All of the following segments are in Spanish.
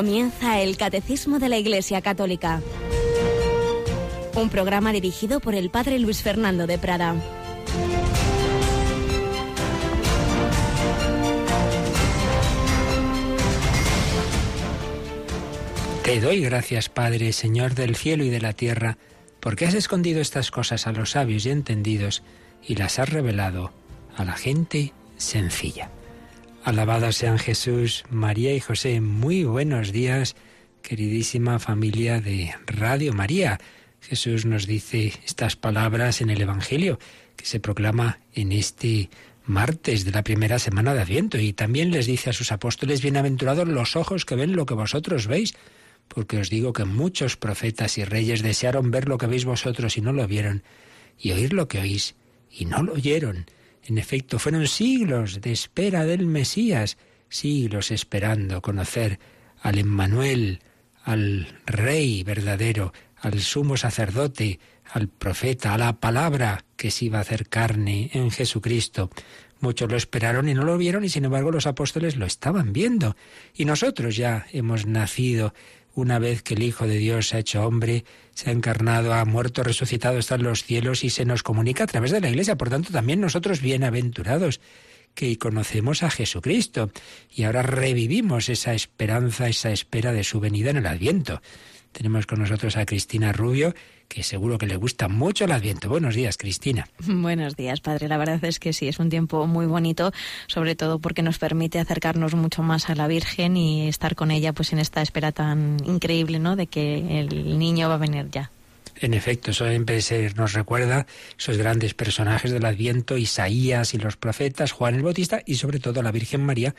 Comienza el Catecismo de la Iglesia Católica. Un programa dirigido por el Padre Luis Fernando de Prada. Te doy gracias, Padre, Señor del cielo y de la tierra, porque has escondido estas cosas a los sabios y entendidos y las has revelado a la gente sencilla. Alabados sean Jesús, María y José. Muy buenos días, queridísima familia de Radio María. Jesús nos dice estas palabras en el Evangelio que se proclama en este martes de la primera semana de Adviento y también les dice a sus apóstoles, bienaventurados los ojos que ven lo que vosotros veis, porque os digo que muchos profetas y reyes desearon ver lo que veis vosotros y no lo vieron, y oír lo que oís y no lo oyeron. En efecto, fueron siglos de espera del Mesías, siglos esperando conocer al Emmanuel, al Rey verdadero, al sumo sacerdote, al profeta, a la palabra que se iba a hacer carne en Jesucristo. Muchos lo esperaron y no lo vieron y sin embargo los apóstoles lo estaban viendo. Y nosotros ya hemos nacido una vez que el Hijo de Dios se ha hecho hombre, se ha encarnado, ha muerto, resucitado, está en los cielos y se nos comunica a través de la Iglesia. Por tanto, también nosotros bienaventurados que conocemos a Jesucristo y ahora revivimos esa esperanza, esa espera de su venida en el Adviento. Tenemos con nosotros a Cristina Rubio, que seguro que le gusta mucho el Adviento. Buenos días, Cristina. Buenos días, padre. La verdad es que sí, es un tiempo muy bonito, sobre todo porque nos permite acercarnos mucho más a la Virgen y estar con ella pues en esta espera tan increíble, ¿no? De que el niño va a venir ya. En efecto, eso siempre se nos recuerda esos grandes personajes del Adviento, Isaías y los profetas, Juan el Bautista y sobre todo la Virgen María,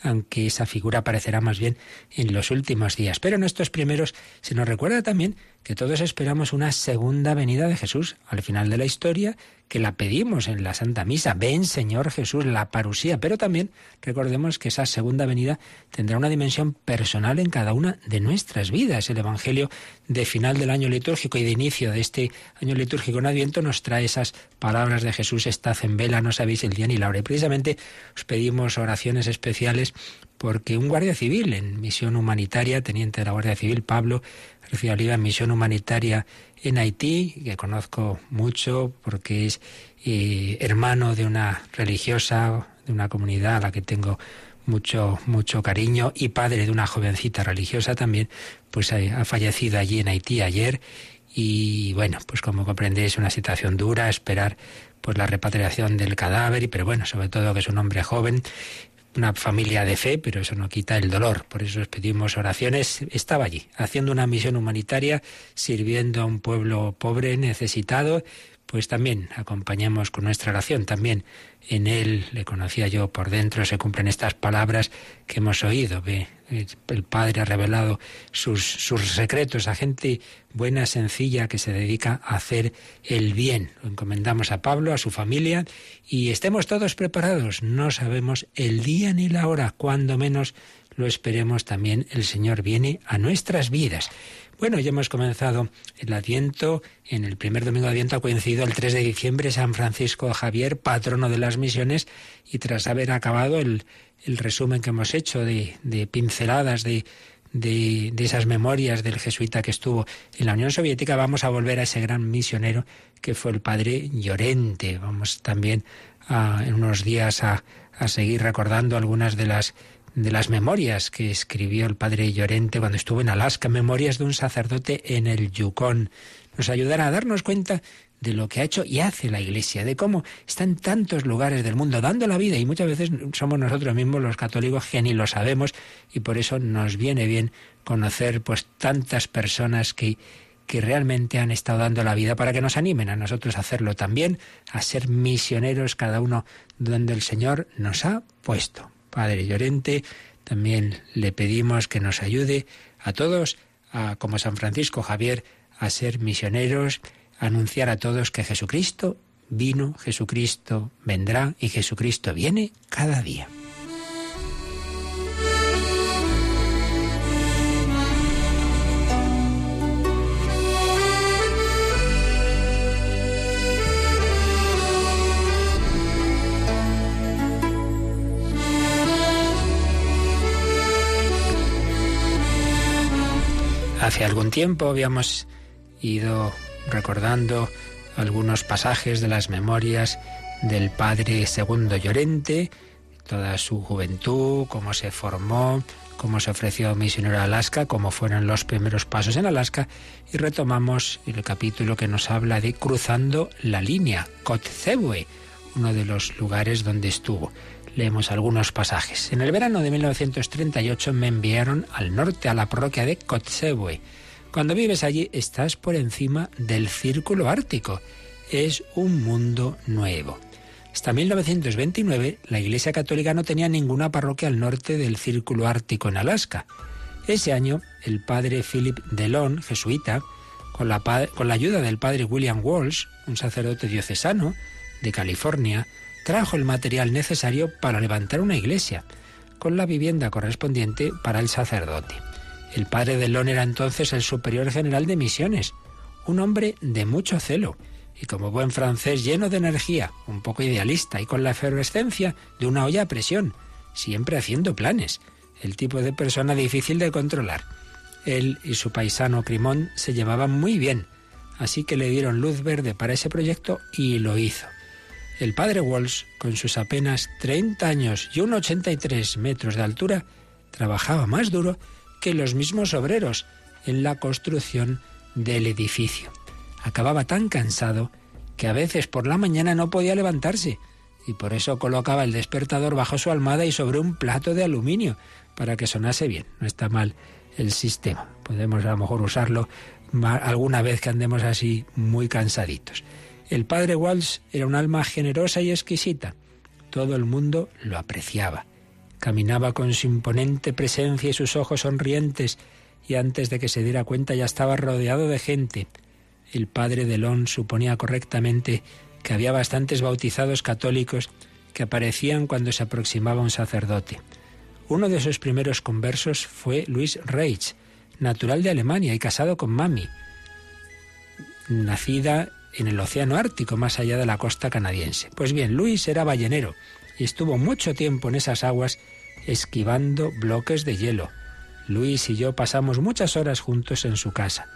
aunque esa figura aparecerá más bien en los últimos días. Pero en estos primeros se nos recuerda también que todos esperamos una segunda venida de Jesús al final de la historia que la pedimos en la Santa Misa. Ven, Señor Jesús, la parusía. Pero también recordemos que esa segunda venida tendrá una dimensión personal en cada una de nuestras vidas. El Evangelio de final del año litúrgico y de inicio de este año litúrgico en Adviento nos trae esas palabras de Jesús, estad en vela, no sabéis el día ni la hora. Y precisamente os pedimos oraciones especiales porque un guardia civil en misión humanitaria, teniente de la Guardia Civil, Pablo García Oliva, en misión humanitaria en Haití, que conozco mucho porque es eh, hermano de una religiosa, de una comunidad a la que tengo mucho, mucho cariño y padre de una jovencita religiosa también, pues ha, fallecido allí en Haití ayer. Y bueno, pues como comprendéis, una situación dura, esperar pues la repatriación del cadáver, pero bueno, sobre todo que es un hombre joven una familia de fe, pero eso no quita el dolor. Por eso les pedimos oraciones. Estaba allí, haciendo una misión humanitaria, sirviendo a un pueblo pobre, necesitado. Pues también acompañamos con nuestra oración. También en él, le conocía yo por dentro, se cumplen estas palabras que hemos oído. El Padre ha revelado sus, sus secretos a gente buena, sencilla, que se dedica a hacer el bien. Lo encomendamos a Pablo, a su familia, y estemos todos preparados. No sabemos el día ni la hora, cuando menos lo esperemos también, el Señor viene a nuestras vidas. Bueno, ya hemos comenzado el Adviento. En el primer domingo de Adviento ha coincidido el 3 de diciembre San Francisco Javier, patrono de las misiones, y tras haber acabado el, el resumen que hemos hecho de, de pinceladas de, de, de, esas memorias del jesuita que estuvo en la Unión Soviética, vamos a volver a ese gran misionero que fue el padre Llorente. Vamos también a, en unos días a, a seguir recordando algunas de las de las memorias que escribió el padre Llorente cuando estuvo en Alaska, memorias de un sacerdote en el Yukon. Nos ayudará a darnos cuenta de lo que ha hecho y hace la Iglesia, de cómo está en tantos lugares del mundo dando la vida y muchas veces somos nosotros mismos los católicos que ni lo sabemos y por eso nos viene bien conocer pues tantas personas que que realmente han estado dando la vida para que nos animen a nosotros a hacerlo también, a ser misioneros cada uno donde el Señor nos ha puesto. Padre Llorente, también le pedimos que nos ayude a todos, a, como San Francisco Javier, a ser misioneros, a anunciar a todos que Jesucristo vino, Jesucristo vendrá y Jesucristo viene cada día. Hace algún tiempo habíamos ido recordando algunos pasajes de las memorias del padre Segundo Llorente, toda su juventud, cómo se formó, cómo se ofreció misionero a Alaska, cómo fueron los primeros pasos en Alaska, y retomamos el capítulo que nos habla de cruzando la línea, Kotzebue, uno de los lugares donde estuvo. Leemos algunos pasajes. En el verano de 1938 me enviaron al norte a la parroquia de Kotzebue. Cuando vives allí estás por encima del círculo ártico. Es un mundo nuevo. Hasta 1929 la Iglesia Católica no tenía ninguna parroquia al norte del Círculo Ártico en Alaska. Ese año el padre Philip Delon, jesuita, con la, con la ayuda del padre William Walsh, un sacerdote diocesano de California, trajo el material necesario para levantar una iglesia, con la vivienda correspondiente para el sacerdote. El padre Delon era entonces el superior general de misiones, un hombre de mucho celo, y como buen francés lleno de energía, un poco idealista y con la efervescencia de una olla a presión, siempre haciendo planes, el tipo de persona difícil de controlar. Él y su paisano Crimón se llevaban muy bien, así que le dieron luz verde para ese proyecto y lo hizo. El padre Walsh, con sus apenas 30 años y 1,83 metros de altura, trabajaba más duro que los mismos obreros en la construcción del edificio. Acababa tan cansado que a veces por la mañana no podía levantarse y por eso colocaba el despertador bajo su almohada y sobre un plato de aluminio para que sonase bien. No está mal el sistema. Podemos a lo mejor usarlo alguna vez que andemos así muy cansaditos. El padre Walsh era un alma generosa y exquisita. Todo el mundo lo apreciaba. Caminaba con su imponente presencia y sus ojos sonrientes, y antes de que se diera cuenta ya estaba rodeado de gente el padre Delon suponía correctamente que había bastantes bautizados católicos que aparecían cuando se aproximaba un sacerdote. Uno de sus primeros conversos fue Luis Reich, natural de Alemania y casado con Mami, nacida en el Océano Ártico, más allá de la costa canadiense. Pues bien, Luis era ballenero y estuvo mucho tiempo en esas aguas esquivando bloques de hielo. Luis y yo pasamos muchas horas juntos en su casa.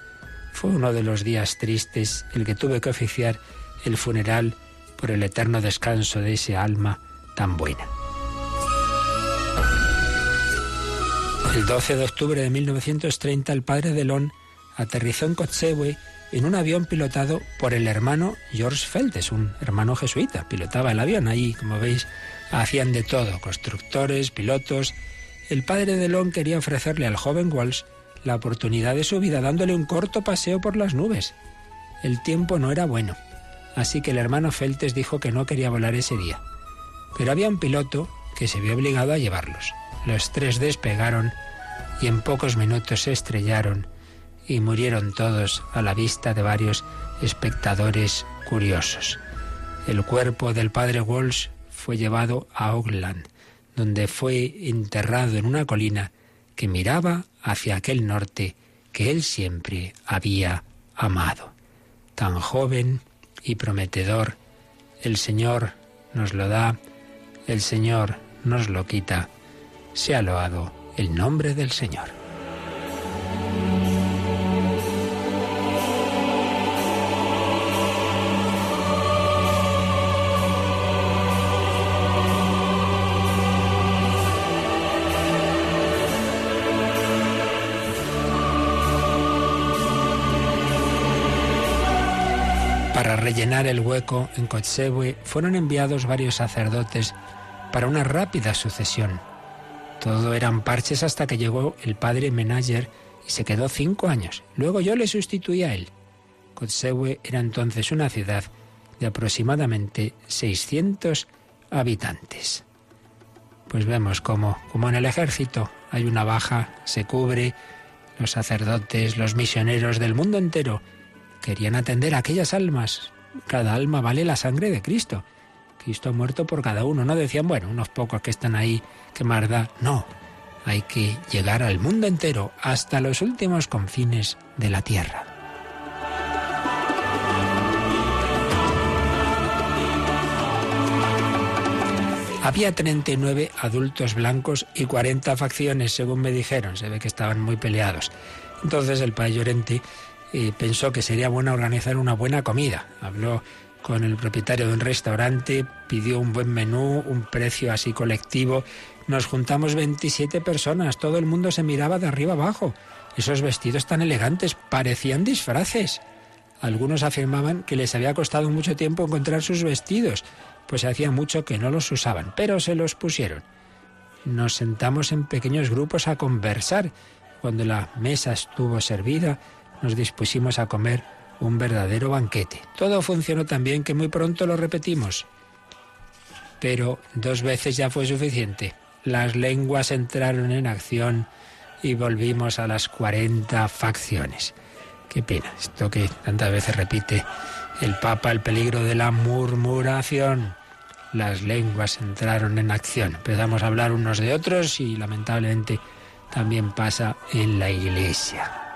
Fue uno de los días tristes el que tuve que oficiar el funeral por el eterno descanso de ese alma tan buena. El 12 de octubre de 1930 el padre de Lon aterrizó en Kotzebue en un avión pilotado por el hermano George Feltes, un hermano jesuita. Pilotaba el avión ahí, como veis, hacían de todo, constructores, pilotos. El padre de Lon quería ofrecerle al joven Walsh la oportunidad de su vida dándole un corto paseo por las nubes. El tiempo no era bueno, así que el hermano Feltes dijo que no quería volar ese día. Pero había un piloto que se vio obligado a llevarlos. Los tres despegaron y en pocos minutos se estrellaron y murieron todos a la vista de varios espectadores curiosos. El cuerpo del padre Walsh fue llevado a Oakland, donde fue enterrado en una colina que miraba hacia aquel norte que él siempre había amado. Tan joven y prometedor, el Señor nos lo da, el Señor nos lo quita. Sea loado el nombre del Señor. Rellenar el hueco en Kotzebue fueron enviados varios sacerdotes para una rápida sucesión. Todo eran parches hasta que llegó el padre Menager y se quedó cinco años. Luego yo le sustituí a él. Kotzebue era entonces una ciudad de aproximadamente 600 habitantes. Pues vemos cómo, como en el ejército hay una baja, se cubre, los sacerdotes, los misioneros del mundo entero Querían atender a aquellas almas. Cada alma vale la sangre de Cristo. Cristo ha muerto por cada uno. No decían, bueno, unos pocos que están ahí, que más da. No, hay que llegar al mundo entero, hasta los últimos confines de la tierra. Había 39 adultos blancos y 40 facciones, según me dijeron. Se ve que estaban muy peleados. Entonces el padre Llorente eh, pensó que sería bueno organizar una buena comida. Habló con el propietario de un restaurante, pidió un buen menú, un precio así colectivo. Nos juntamos 27 personas, todo el mundo se miraba de arriba abajo. Esos vestidos tan elegantes parecían disfraces. Algunos afirmaban que les había costado mucho tiempo encontrar sus vestidos, pues hacía mucho que no los usaban, pero se los pusieron. Nos sentamos en pequeños grupos a conversar. Cuando la mesa estuvo servida, nos dispusimos a comer un verdadero banquete. Todo funcionó tan bien que muy pronto lo repetimos. Pero dos veces ya fue suficiente. Las lenguas entraron en acción y volvimos a las 40 facciones. Qué pena, esto que tantas veces repite el Papa, el peligro de la murmuración. Las lenguas entraron en acción. Empezamos a hablar unos de otros y lamentablemente también pasa en la iglesia.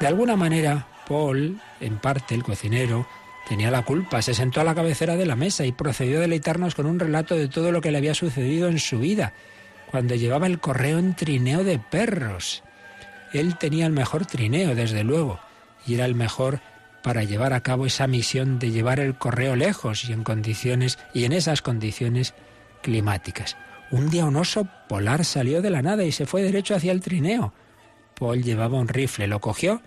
De alguna manera, Paul, en parte el cocinero, tenía la culpa. Se sentó a la cabecera de la mesa y procedió a deleitarnos con un relato de todo lo que le había sucedido en su vida, cuando llevaba el correo en trineo de perros. Él tenía el mejor trineo, desde luego, y era el mejor para llevar a cabo esa misión de llevar el correo lejos y en condiciones y en esas condiciones climáticas. Un día un oso polar salió de la nada y se fue derecho hacia el trineo. Paul llevaba un rifle, lo cogió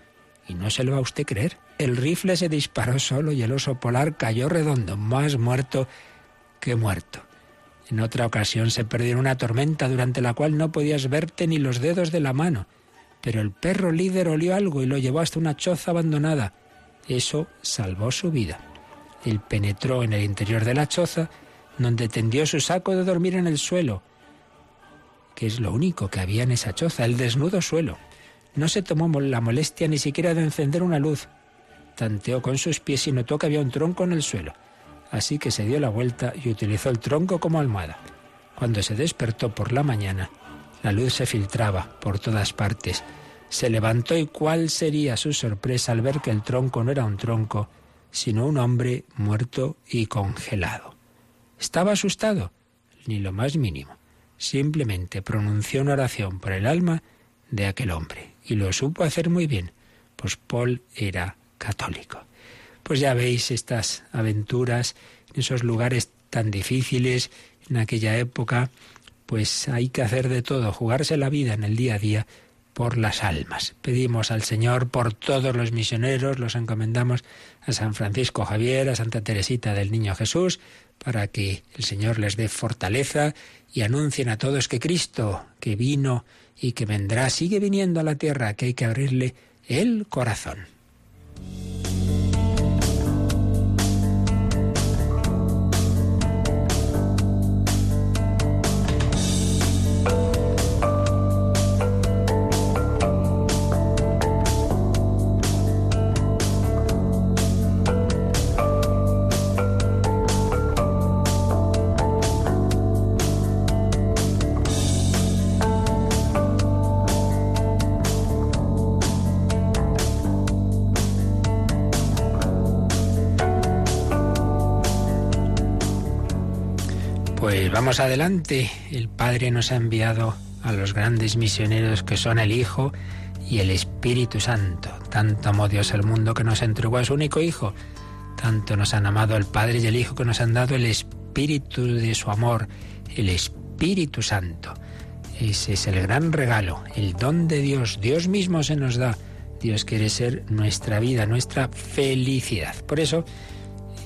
y no se lo va a usted creer. El rifle se disparó solo y el oso polar cayó redondo, más muerto que muerto. En otra ocasión se perdió en una tormenta durante la cual no podías verte ni los dedos de la mano. Pero el perro líder olió algo y lo llevó hasta una choza abandonada. Eso salvó su vida. Él penetró en el interior de la choza, donde tendió su saco de dormir en el suelo, que es lo único que había en esa choza, el desnudo suelo. No se tomó la molestia ni siquiera de encender una luz. Tanteó con sus pies y notó que había un tronco en el suelo. Así que se dio la vuelta y utilizó el tronco como almohada. Cuando se despertó por la mañana, la luz se filtraba por todas partes. Se levantó y cuál sería su sorpresa al ver que el tronco no era un tronco, sino un hombre muerto y congelado. ¿Estaba asustado? Ni lo más mínimo. Simplemente pronunció una oración por el alma de aquel hombre y lo supo hacer muy bien, pues Paul era católico. Pues ya veis estas aventuras en esos lugares tan difíciles en aquella época, pues hay que hacer de todo, jugarse la vida en el día a día por las almas. Pedimos al Señor por todos los misioneros, los encomendamos a San Francisco Javier, a Santa Teresita del Niño Jesús, para que el Señor les dé fortaleza y anuncien a todos que Cristo, que vino y que vendrá, sigue viniendo a la tierra, que hay que abrirle el corazón. Adelante. El Padre nos ha enviado a los grandes misioneros que son el Hijo y el Espíritu Santo. Tanto amó Dios al mundo que nos entregó a su único Hijo. Tanto nos han amado el Padre y el Hijo que nos han dado el Espíritu de su amor, el Espíritu Santo. Ese es el gran regalo, el don de Dios. Dios mismo se nos da. Dios quiere ser nuestra vida, nuestra felicidad. Por eso,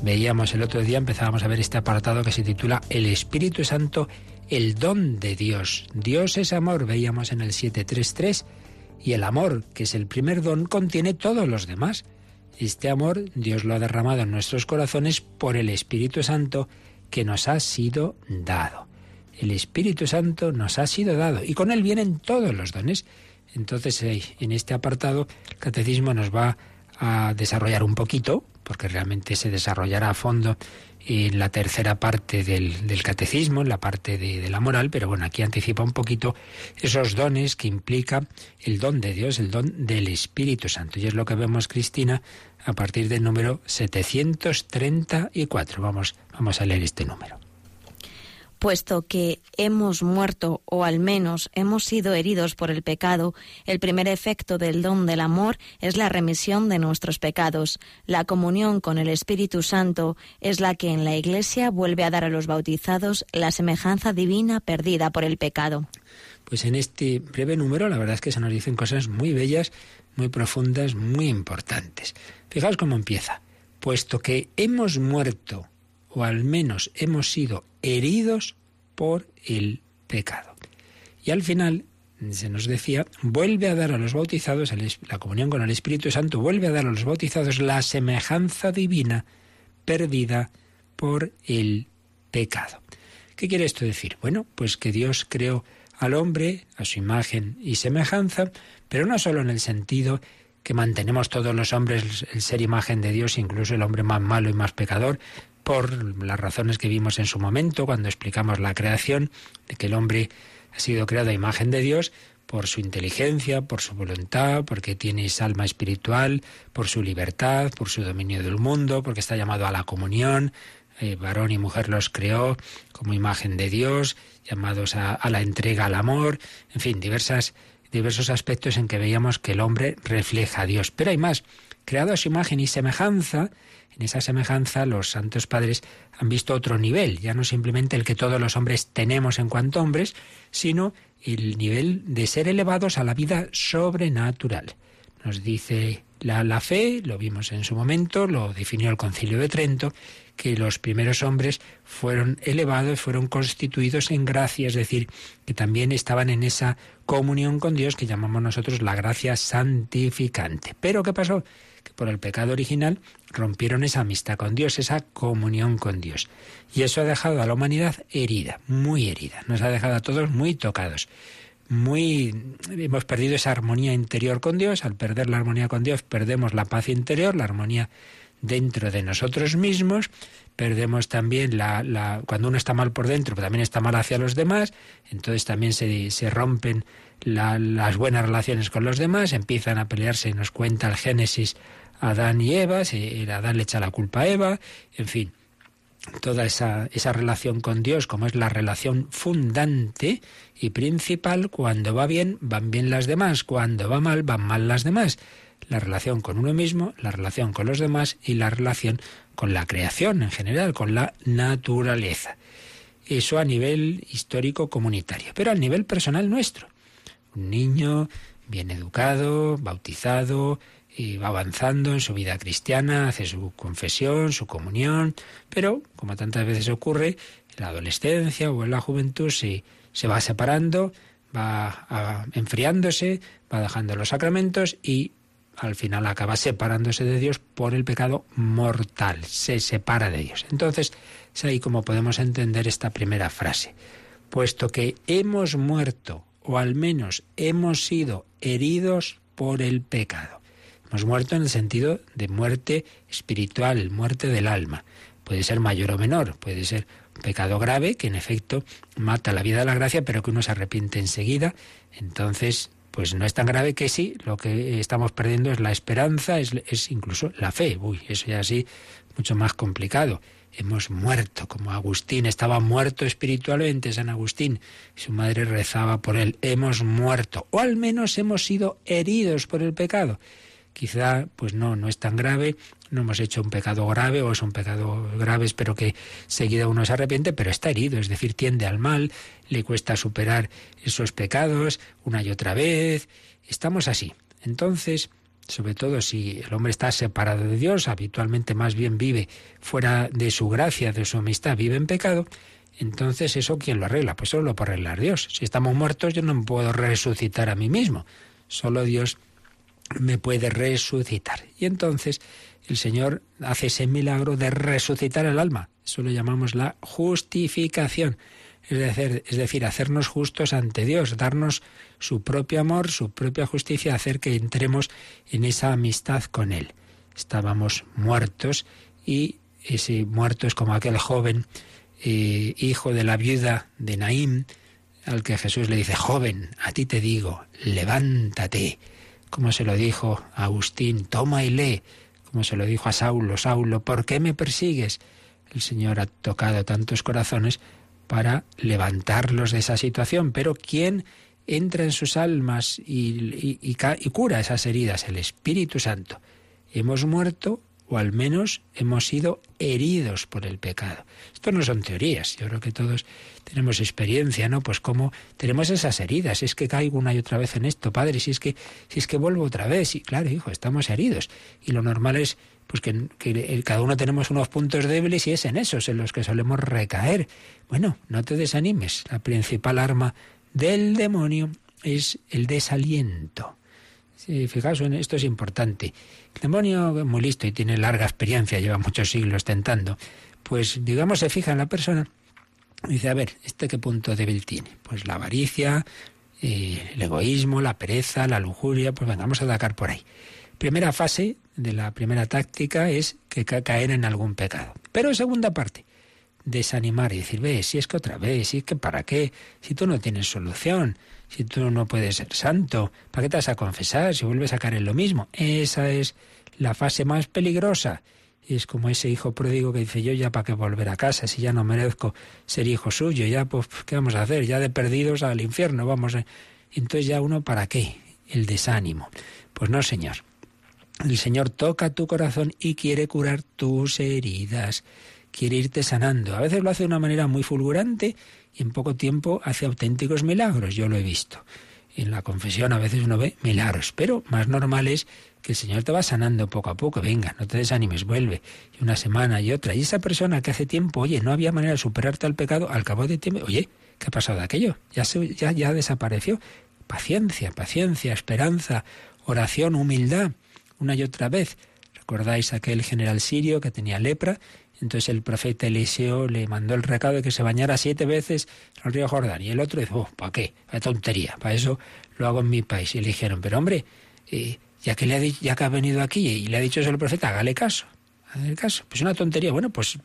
Veíamos el otro día, empezábamos a ver este apartado que se titula El Espíritu Santo, el don de Dios. Dios es amor, veíamos en el 733, y el amor, que es el primer don, contiene todos los demás. Este amor Dios lo ha derramado en nuestros corazones por el Espíritu Santo que nos ha sido dado. El Espíritu Santo nos ha sido dado y con él vienen todos los dones. Entonces, en este apartado, el catecismo nos va a desarrollar un poquito, porque realmente se desarrollará a fondo en la tercera parte del, catecismo, en la parte de, de, la moral, pero bueno, aquí anticipa un poquito esos dones que implica el don de Dios, el don del Espíritu Santo. Y es lo que vemos, Cristina, a partir del número 734. Vamos, vamos a leer este número. Puesto que hemos muerto o al menos hemos sido heridos por el pecado, el primer efecto del don del amor es la remisión de nuestros pecados. La comunión con el Espíritu Santo es la que en la Iglesia vuelve a dar a los bautizados la semejanza divina perdida por el pecado. Pues en este breve número la verdad es que se nos dicen cosas muy bellas, muy profundas, muy importantes. Fijaos cómo empieza. Puesto que hemos muerto o al menos hemos sido heridos por el pecado. Y al final, se nos decía, vuelve a dar a los bautizados, la comunión con el Espíritu Santo, vuelve a dar a los bautizados la semejanza divina perdida por el pecado. ¿Qué quiere esto decir? Bueno, pues que Dios creó al hombre a su imagen y semejanza, pero no solo en el sentido que mantenemos todos los hombres el ser imagen de Dios, incluso el hombre más malo y más pecador, por las razones que vimos en su momento cuando explicamos la creación, de que el hombre ha sido creado a imagen de Dios por su inteligencia, por su voluntad, porque tiene esa alma espiritual, por su libertad, por su dominio del mundo, porque está llamado a la comunión, eh, varón y mujer los creó como imagen de Dios, llamados a, a, la entrega al amor, en fin, diversas, diversos aspectos en que veíamos que el hombre refleja a Dios. Pero hay más, creado a su imagen y semejanza, en esa semejanza los santos padres han visto otro nivel, ya no simplemente el que todos los hombres tenemos en cuanto hombres, sino el nivel de ser elevados a la vida sobrenatural. Nos dice la, la fe, lo vimos en su momento, lo definió el concilio de Trento, que los primeros hombres fueron elevados, fueron constituidos en gracia, es decir, que también estaban en esa comunión con Dios que llamamos nosotros la gracia santificante. Pero ¿qué pasó? Por el pecado original rompieron esa amistad con Dios, esa comunión con Dios. Y eso ha dejado a la humanidad herida, muy herida. Nos ha dejado a todos muy tocados. Muy hemos perdido esa armonía interior con Dios, al perder la armonía con Dios perdemos la paz interior, la armonía dentro de nosotros mismos, perdemos también la, cuando uno está mal por dentro, pero también está mal hacia los demás, entonces también se, se rompen las buenas relaciones con los demás, empiezan a pelearse, nos cuenta el Génesis Adán y Eva, si Adán le echa la culpa a Eva, en fin, toda esa, esa relación con Dios, como es la relación fundante y principal, cuando va bien, van bien las demás, cuando va mal, van mal las demás. La relación con uno mismo, la relación con los demás y la relación con la creación en general, con la naturaleza. Eso a nivel histórico comunitario, pero a nivel personal nuestro. Un niño bien educado, bautizado, y va avanzando en su vida cristiana, hace su confesión, su comunión, pero, como tantas veces ocurre, en la adolescencia o en la juventud se, se va separando, va enfriándose, va dejando los sacramentos y al final acaba separándose de Dios por el pecado mortal, se separa de Dios. Entonces, es ahí como podemos entender esta primera frase. Puesto que hemos muerto, o al menos hemos sido heridos por el pecado. Hemos muerto en el sentido de muerte espiritual, muerte del alma. Puede ser mayor o menor, puede ser un pecado grave que en efecto mata la vida de la gracia, pero que uno se arrepiente enseguida. Entonces, pues no es tan grave que sí, lo que estamos perdiendo es la esperanza, es, es incluso la fe. Uy, eso ya sí, mucho más complicado. Hemos muerto, como Agustín estaba muerto espiritualmente, San Agustín, su madre rezaba por él. Hemos muerto, o al menos hemos sido heridos por el pecado quizá pues no, no es tan grave, no hemos hecho un pecado grave o es un pecado grave, espero que seguida uno se arrepiente, pero está herido, es decir, tiende al mal, le cuesta superar esos pecados una y otra vez, estamos así. Entonces, sobre todo si el hombre está separado de Dios, habitualmente más bien vive fuera de su gracia, de su amistad, vive en pecado, entonces eso quién lo arregla? Pues solo lo puede arreglar Dios. Si estamos muertos yo no puedo resucitar a mí mismo, solo Dios me puede resucitar. Y entonces el Señor hace ese milagro de resucitar el alma. Eso lo llamamos la justificación. Es decir, hacernos justos ante Dios, darnos su propio amor, su propia justicia, hacer que entremos en esa amistad con Él. Estábamos muertos y ese muerto es como aquel joven eh, hijo de la viuda de Naim, al que Jesús le dice, joven, a ti te digo, levántate como se lo dijo a Agustín, toma y lee, como se lo dijo a Saulo, Saulo, ¿por qué me persigues? El Señor ha tocado tantos corazones para levantarlos de esa situación. Pero ¿quién entra en sus almas y, y cura esas heridas? El Espíritu Santo. Hemos muerto o al menos hemos sido heridos por el pecado. Esto no son teorías, yo creo que todos tenemos experiencia, ¿no? Pues cómo tenemos esas heridas, es que caigo una y otra vez en esto, padre, si es que si es que vuelvo otra vez, y claro, hijo, estamos heridos y lo normal es pues que, que, cada uno tenemos unos puntos débiles y es en esos en los que solemos recaer. Bueno, no te desanimes, la principal arma del demonio es el desaliento. Sí, fijaos, esto es importante. El demonio muy listo y tiene larga experiencia, lleva muchos siglos tentando. Pues, digamos, se fija en la persona y dice, a ver, ¿este qué punto débil tiene? Pues la avaricia, eh, el egoísmo, la pereza, la lujuria, pues venga, vamos a atacar por ahí. Primera fase de la primera táctica es que caer en algún pecado. Pero segunda parte, desanimar y decir, ve, si es que otra vez, si es que para qué, si tú no tienes solución, si tú no puedes ser santo? ¿Para qué te vas a confesar si vuelves a caer en lo mismo? Esa es la fase más peligrosa. Es como ese hijo pródigo que dice, yo ya para qué volver a casa si ya no merezco ser hijo suyo, ya pues, ¿qué vamos a hacer? Ya de perdidos al infierno, vamos. Entonces ya uno, ¿para qué? El desánimo. Pues no, Señor. El Señor toca tu corazón y quiere curar tus heridas, quiere irte sanando. A veces lo hace de una manera muy fulgurante y en poco tiempo hace auténticos milagros, yo lo he visto. En la confesión a veces uno ve milagros, pero más normal es que el Señor te va sanando poco a poco. Venga, no te desanimes, vuelve. Y una semana y otra. Y esa persona que hace tiempo, oye, no había manera de superarte al pecado, al cabo de tiempo, oye, ¿qué ha pasado de aquello? Ya, ya, ya desapareció. Paciencia, paciencia, esperanza, oración, humildad, una y otra vez. ¿Recordáis aquel general sirio que tenía lepra entonces el profeta Eliseo le mandó el recado de que se bañara siete veces en el río Jordán. Y el otro dijo, oh, ¿para qué? Para tontería, para eso lo hago en mi país. Y le dijeron, pero hombre, eh, ya, que le ha ya que ha venido aquí y le ha dicho eso el profeta, hágale caso. Hágale caso. Pues una tontería. Bueno, pues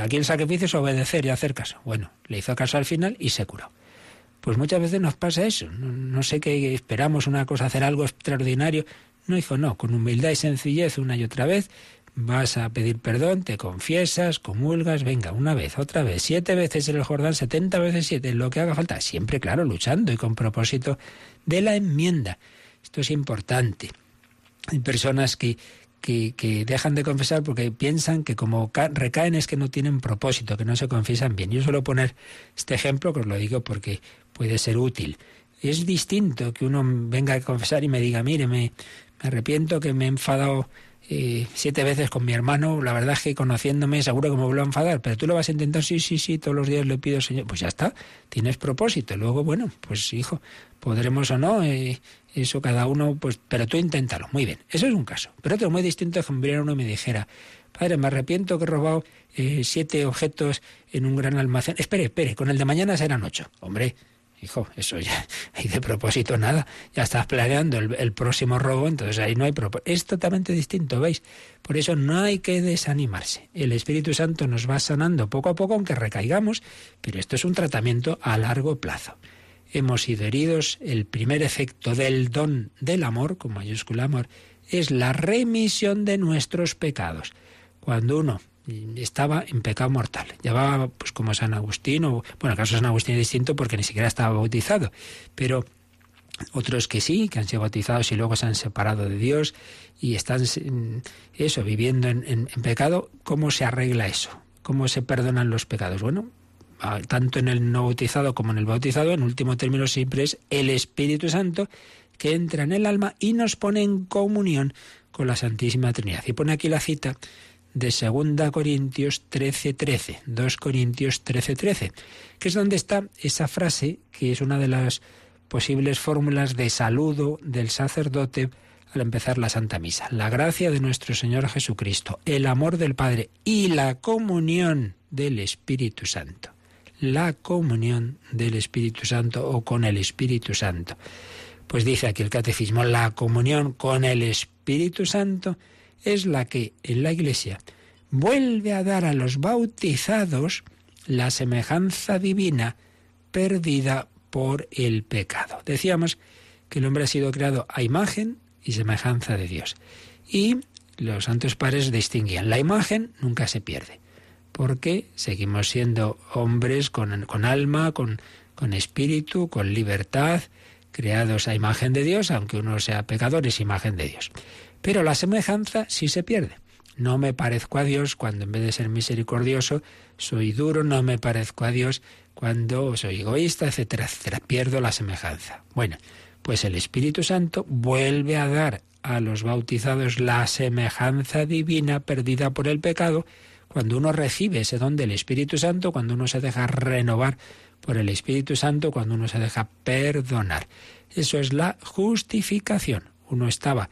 aquí el sacrificio es obedecer y hacer caso. Bueno, le hizo caso al final y se curó. Pues muchas veces nos pasa eso. No, no sé qué esperamos una cosa, hacer algo extraordinario. No hizo, no, con humildad y sencillez una y otra vez vas a pedir perdón, te confiesas, comulgas, venga, una vez, otra vez, siete veces en el Jordán, setenta veces siete, lo que haga falta, siempre, claro, luchando y con propósito de la enmienda. Esto es importante. Hay personas que, que, dejan de confesar porque piensan que como recaen es que no tienen propósito, que no se confiesan bien. Yo suelo poner este ejemplo, que os lo digo porque puede ser útil. Es distinto que uno venga a confesar y me diga, mire, me arrepiento que me he enfadado siete veces con mi hermano, la verdad es que conociéndome seguro que me vuelvo a enfadar, pero tú lo vas a intentar, sí, sí, sí, todos los días le pido, Señor, pues ya está, tienes propósito. Luego, bueno, pues hijo, podremos o no, eh, eso cada uno, pues, pero tú inténtalo, muy bien. Eso es un caso. Pero otro muy distinto es que me uno y me dijera, padre, me arrepiento que he robado eh, siete objetos en un gran almacén. Espere, espere, con el de mañana serán ocho. Hombre, Hijo, eso ya, hay de propósito nada. Ya estás planeando el, próximo robo, entonces ahí no hay propósito. Es totalmente distinto, ¿veis? Por eso no hay que desanimarse. El Espíritu Santo nos va sanando poco a poco, aunque recaigamos, pero esto es un tratamiento a largo plazo. Hemos sido heridos, el primer efecto del don del amor, con mayúscula amor, es la remisión de nuestros pecados. Cuando uno estaba en pecado mortal. Llevaba, pues como San Agustín, o bueno, el caso de San Agustín es distinto porque ni siquiera estaba bautizado, pero otros que sí, que han sido bautizados y luego se han separado de Dios y están eso, viviendo en, en pecado, ¿cómo se arregla eso? ¿Cómo se perdonan los pecados? Bueno, tanto en el no bautizado como en el bautizado, en último término siempre es el Espíritu Santo que entra en el alma y nos pone en comunión con la Santísima Trinidad. Y pone aquí la cita de 2 Corintios 13:13, 13, 2 Corintios 13:13, 13, que es donde está esa frase que es una de las posibles fórmulas de saludo del sacerdote al empezar la Santa Misa. La gracia de nuestro Señor Jesucristo, el amor del Padre y la comunión del Espíritu Santo. La comunión del Espíritu Santo o con el Espíritu Santo. Pues dice aquí el catecismo, la comunión con el Espíritu Santo es la que en la Iglesia vuelve a dar a los bautizados la semejanza divina perdida por el pecado. Decíamos que el hombre ha sido creado a imagen y semejanza de Dios. Y los santos padres distinguían, la imagen nunca se pierde. porque seguimos siendo hombres con, con alma, con, con espíritu, con libertad, creados a imagen de Dios, aunque uno sea pecador, es imagen de Dios. Pero la semejanza sí se pierde. No me parezco a Dios cuando en vez de ser misericordioso soy duro, no me parezco a Dios cuando soy egoísta, etcétera, etcétera. Pierdo la semejanza. Bueno, pues el Espíritu Santo vuelve a dar a los bautizados la semejanza divina perdida por el pecado cuando uno recibe ese don del Espíritu Santo, cuando uno se deja renovar por el Espíritu Santo, cuando uno se deja perdonar. Eso es la justificación. Uno estaba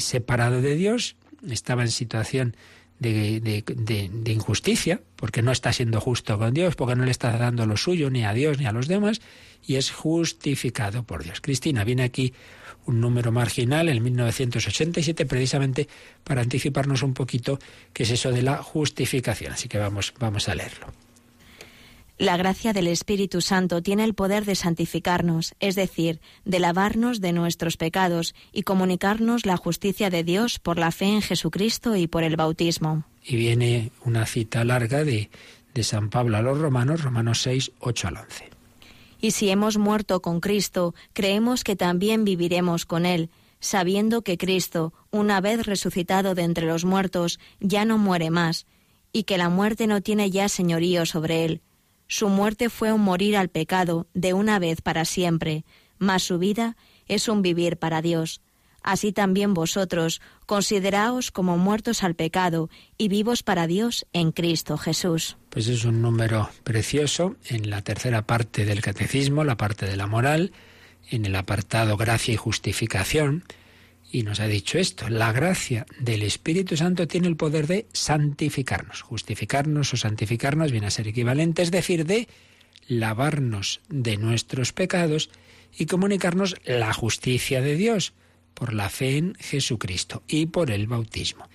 separado de Dios, estaba en situación de, de, injusticia, porque no está siendo justo con Dios, porque no le está dando lo suyo ni a Dios ni a los demás, y es justificado por Dios. Cristina, viene aquí un número marginal en 1987 precisamente para anticiparnos un poquito qué es eso de la justificación. Así que vamos, vamos a leerlo. La gracia del Espíritu Santo tiene el poder de santificarnos, es decir, de lavarnos de nuestros pecados y comunicarnos la justicia de Dios por la fe en Jesucristo y por el bautismo. Y viene una cita larga de, de San Pablo a los Romanos, Romanos 6, 8 al 11. Y si hemos muerto con Cristo, creemos que también viviremos con Él, sabiendo que Cristo, una vez resucitado de entre los muertos, ya no muere más, y que la muerte no tiene ya señorío sobre Él su muerte fue un morir al pecado de una vez para siempre, mas su vida es un vivir para Dios. Así también vosotros consideraos como muertos al pecado y vivos para Dios en Cristo Jesús. Pues es un número precioso en la tercera parte del catecismo, la parte de la moral, en el apartado gracia y justificación, y nos ha dicho esto, la gracia del Espíritu Santo tiene el poder de santificarnos. Justificarnos o santificarnos viene a ser equivalente, es decir, de lavarnos de nuestros pecados y comunicarnos la justicia de Dios por la fe en Jesucristo y por el bautismo.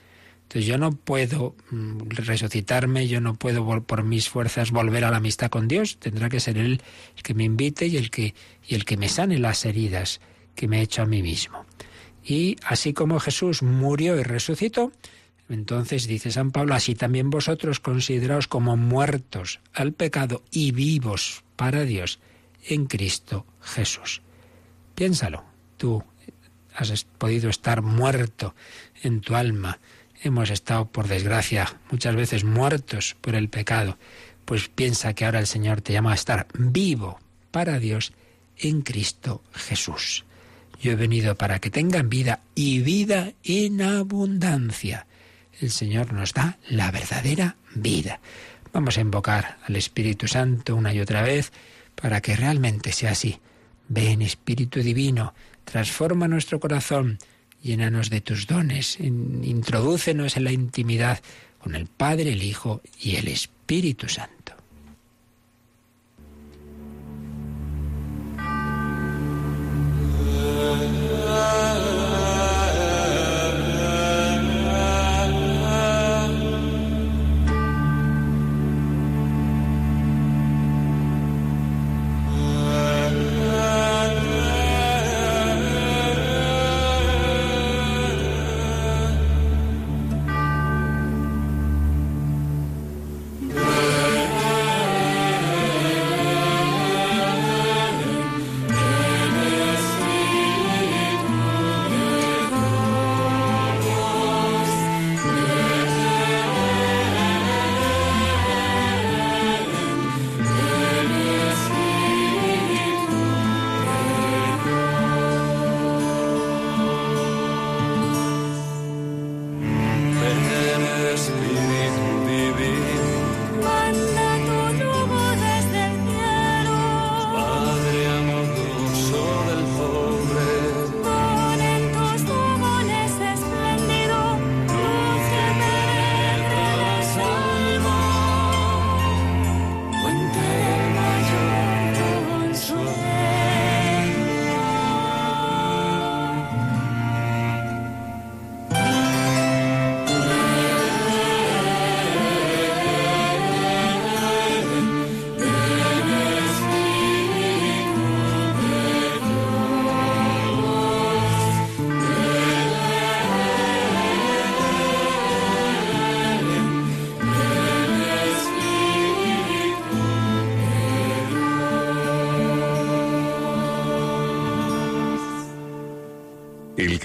Entonces yo no puedo mm, resucitarme, yo no puedo por mis fuerzas volver a la amistad con Dios, tendrá que ser Él el que me invite y el que, y el que me sane las heridas que me he hecho a mí mismo. Y así como Jesús murió y resucitó, entonces dice San Pablo, así también vosotros consideraos como muertos al pecado y vivos para Dios en Cristo Jesús. Piénsalo, tú has podido estar muerto en tu alma. Hemos estado, por desgracia, muchas veces muertos por el pecado. Pues piensa que ahora el Señor te llama a estar vivo para Dios en Cristo Jesús. Yo he venido para que tengan vida y vida en abundancia. El Señor nos da la verdadera vida. Vamos a invocar al Espíritu Santo una y otra vez para que realmente sea así. Ven, Espíritu Divino, transforma nuestro corazón, llénanos de tus dones, introdúcenos en la intimidad con el Padre, el Hijo y el Espíritu Santo.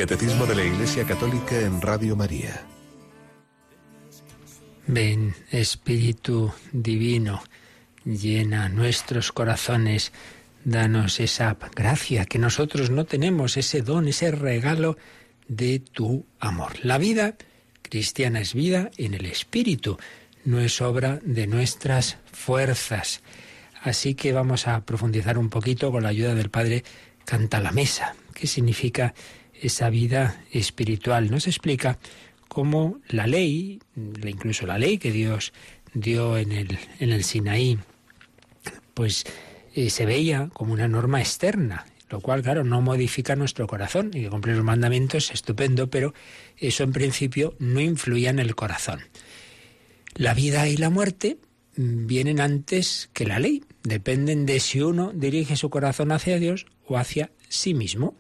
Catecismo de la Iglesia Católica en Radio María. Ven, Espíritu Divino, llena nuestros corazones, danos esa gracia que nosotros no tenemos, ese don, ese regalo de tu amor. La vida cristiana es vida en el Espíritu, no es obra de nuestras fuerzas. Así que vamos a profundizar un poquito con la ayuda del Padre Canta la Mesa. ¿Qué significa esa vida espiritual. Nos explica cómo la ley, incluso la ley que Dios dio en el, en el Sinaí, pues eh, se veía como una norma externa, lo cual, claro, no modifica nuestro corazón. Y que cumplir los mandamientos es estupendo, pero eso en principio no influía en el corazón. La vida y la muerte mm, vienen antes que la ley, dependen de si uno dirige su corazón hacia Dios o hacia sí mismo.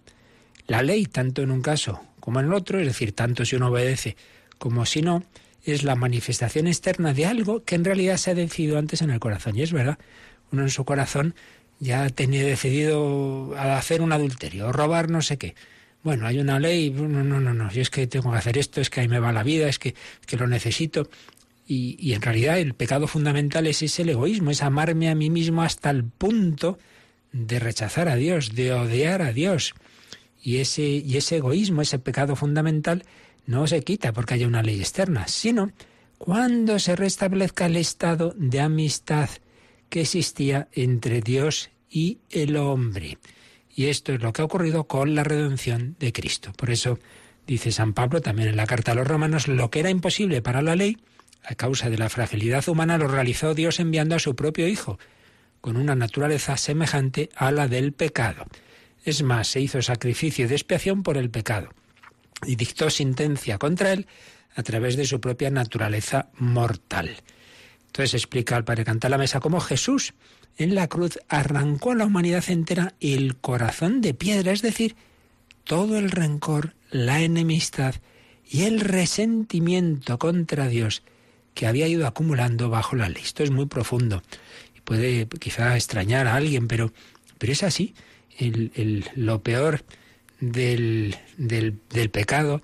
La ley, tanto en un caso como en el otro, es decir, tanto si uno obedece como si no, es la manifestación externa de algo que en realidad se ha decidido antes en el corazón. Y es verdad, uno en su corazón ya tenía decidido hacer un adulterio o robar no sé qué. Bueno, hay una ley, no, no, no, no, yo es que tengo que hacer esto, es que ahí me va la vida, es que, que lo necesito. Y, y en realidad el pecado fundamental es ese el egoísmo, es amarme a mí mismo hasta el punto de rechazar a Dios, de odiar a Dios. Y ese, y ese egoísmo, ese pecado fundamental, no se quita porque haya una ley externa, sino cuando se restablezca el estado de amistad que existía entre Dios y el hombre. Y esto es lo que ha ocurrido con la redención de Cristo. Por eso dice San Pablo también en la carta a los romanos, lo que era imposible para la ley, a causa de la fragilidad humana, lo realizó Dios enviando a su propio Hijo, con una naturaleza semejante a la del pecado. Es más, se hizo sacrificio de expiación por el pecado y dictó sentencia contra él a través de su propia naturaleza mortal. Entonces explica al Padre Canta la Mesa cómo Jesús en la cruz arrancó a la humanidad entera el corazón de piedra, es decir, todo el rencor, la enemistad y el resentimiento contra Dios que había ido acumulando bajo la ley. Esto es muy profundo y puede quizá extrañar a alguien, pero, pero es así el, lo peor del, del, pecado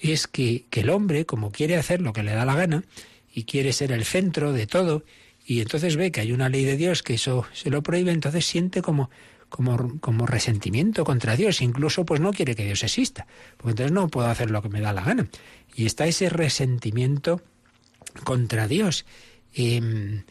es que, que, el hombre, como quiere hacer lo que le da la gana y quiere ser el centro de todo, y entonces ve que hay una ley de Dios que eso se lo prohíbe, entonces siente como, como, como resentimiento contra Dios, incluso pues no quiere que Dios exista, porque entonces no puedo hacer lo que me da la gana. Y está ese resentimiento contra Dios. Em,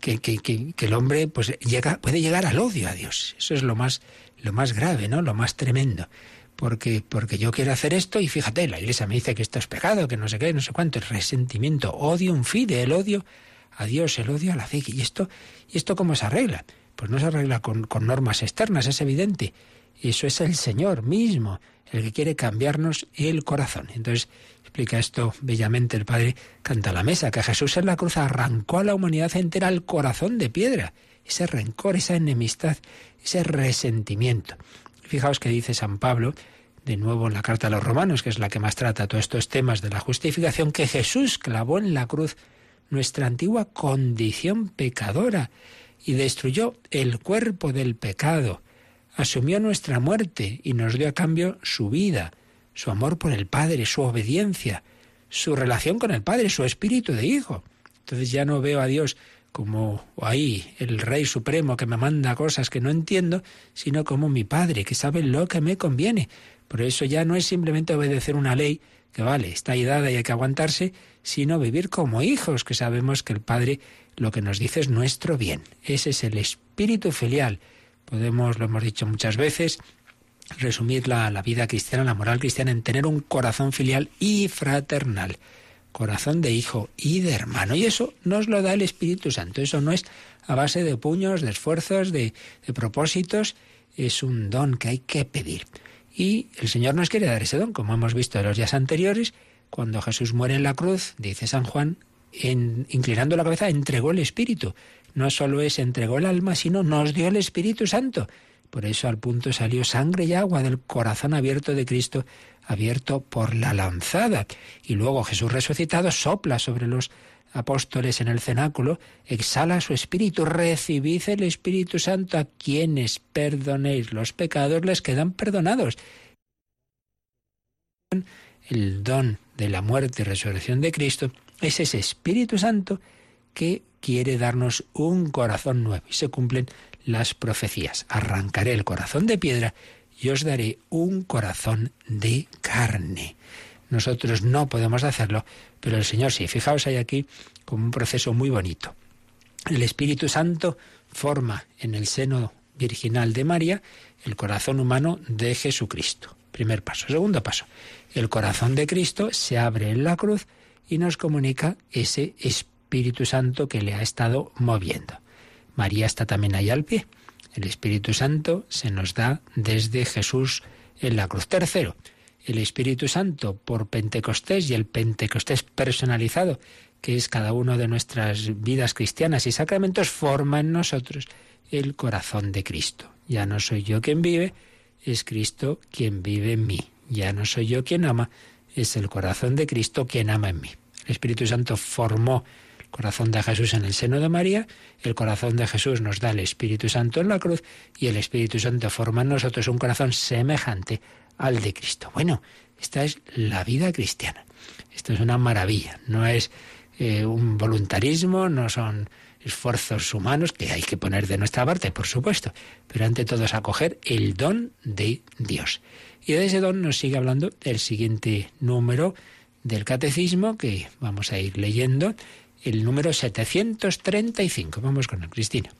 que, que, que, el hombre pues llega, puede llegar al odio a Dios. Eso es lo más, lo más grave, ¿no? Lo más tremendo. Porque, porque yo quiero hacer esto y fíjate, la iglesia me dice que esto es pecado, que no sé qué, no sé cuánto, el resentimiento, odio, un fide, el odio a Dios, el odio a la fe. ¿Y esto, y esto cómo se arregla? Pues no se arregla con, con normas externas, es evidente. Eso es el Señor mismo, el que quiere cambiarnos el corazón. Entonces, explica esto bellamente el Padre Canta la Mesa, que Jesús en la cruz arrancó a la humanidad entera el corazón de piedra, ese rencor, esa enemistad, ese resentimiento. Fijaos que dice San Pablo, de nuevo en la carta a los romanos, que es la que más trata todos estos temas de la justificación, que Jesús clavó en la cruz nuestra antigua condición pecadora y destruyó el cuerpo del pecado, asumió nuestra muerte y nos dio a cambio su vida su amor por el Padre, su obediencia, su relación con el Padre, su espíritu de hijo. Entonces ya no veo a Dios como ahí el Rey Supremo que me manda cosas que no entiendo, sino como mi Padre, que sabe lo que me conviene. Por eso ya no es simplemente obedecer una ley, que vale, está ahí dada y hay que aguantarse, sino vivir como hijos, que sabemos que el Padre lo que nos dice es nuestro bien. Ese es el espíritu filial. Podemos, lo hemos dicho muchas veces, resumir la, vida cristiana, la moral cristiana, en tener un corazón filial y fraternal, corazón de hijo y de hermano. Y eso nos lo da el Espíritu Santo. Eso no es a base de puños, de esfuerzos, de, de propósitos, es un don que hay que pedir. Y el Señor nos quiere dar ese don, como hemos visto en los días anteriores, cuando Jesús muere en la cruz, dice San Juan, en, inclinando la cabeza, entregó el Espíritu. No solo es entregó el alma, sino nos dio el Espíritu Santo. Por eso al punto salió sangre y agua del corazón abierto de Cristo, abierto por la lanzada. Y luego Jesús resucitado sopla sobre los apóstoles en el cenáculo, exhala su espíritu, recibid el Espíritu Santo a quienes perdonéis los pecados les quedan perdonados el don de la muerte y resurrección de Cristo, es ese Espíritu Santo que quiere darnos un corazón nuevo. Y se cumplen las profecías. Arrancaré el corazón de piedra y os daré un corazón de carne. Nosotros no podemos hacerlo, pero el Señor sí. Fijaos hay aquí como un proceso muy bonito. El Espíritu Santo forma en el seno virginal de María el corazón humano de Jesucristo. Primer paso. Segundo paso. El corazón de Cristo se abre en la cruz y nos comunica ese Espíritu Santo que le ha estado moviendo. María está también ahí al pie. El Espíritu Santo se nos da desde Jesús en la cruz. Tercero, el Espíritu Santo por Pentecostés y el Pentecostés personalizado, que es cada uno de nuestras vidas cristianas y sacramentos, forma en nosotros el corazón de Cristo. Ya no soy yo quien vive, es Cristo quien vive en mí. Ya no soy yo quien ama, es el corazón de Cristo quien ama en mí. El Espíritu Santo formó corazón de Jesús en el seno de María, el corazón de Jesús nos da el Espíritu Santo en la cruz y el Espíritu Santo forma en nosotros un corazón semejante al de Cristo. Bueno, esta es la vida cristiana. Esto es una maravilla. No es eh, un voluntarismo, no son esfuerzos humanos que hay que poner de nuestra parte, por supuesto, pero ante todo es acoger el don de Dios. Y de ese don nos sigue hablando el siguiente número del catecismo que vamos a ir leyendo, el número 735. Vamos con Cristina.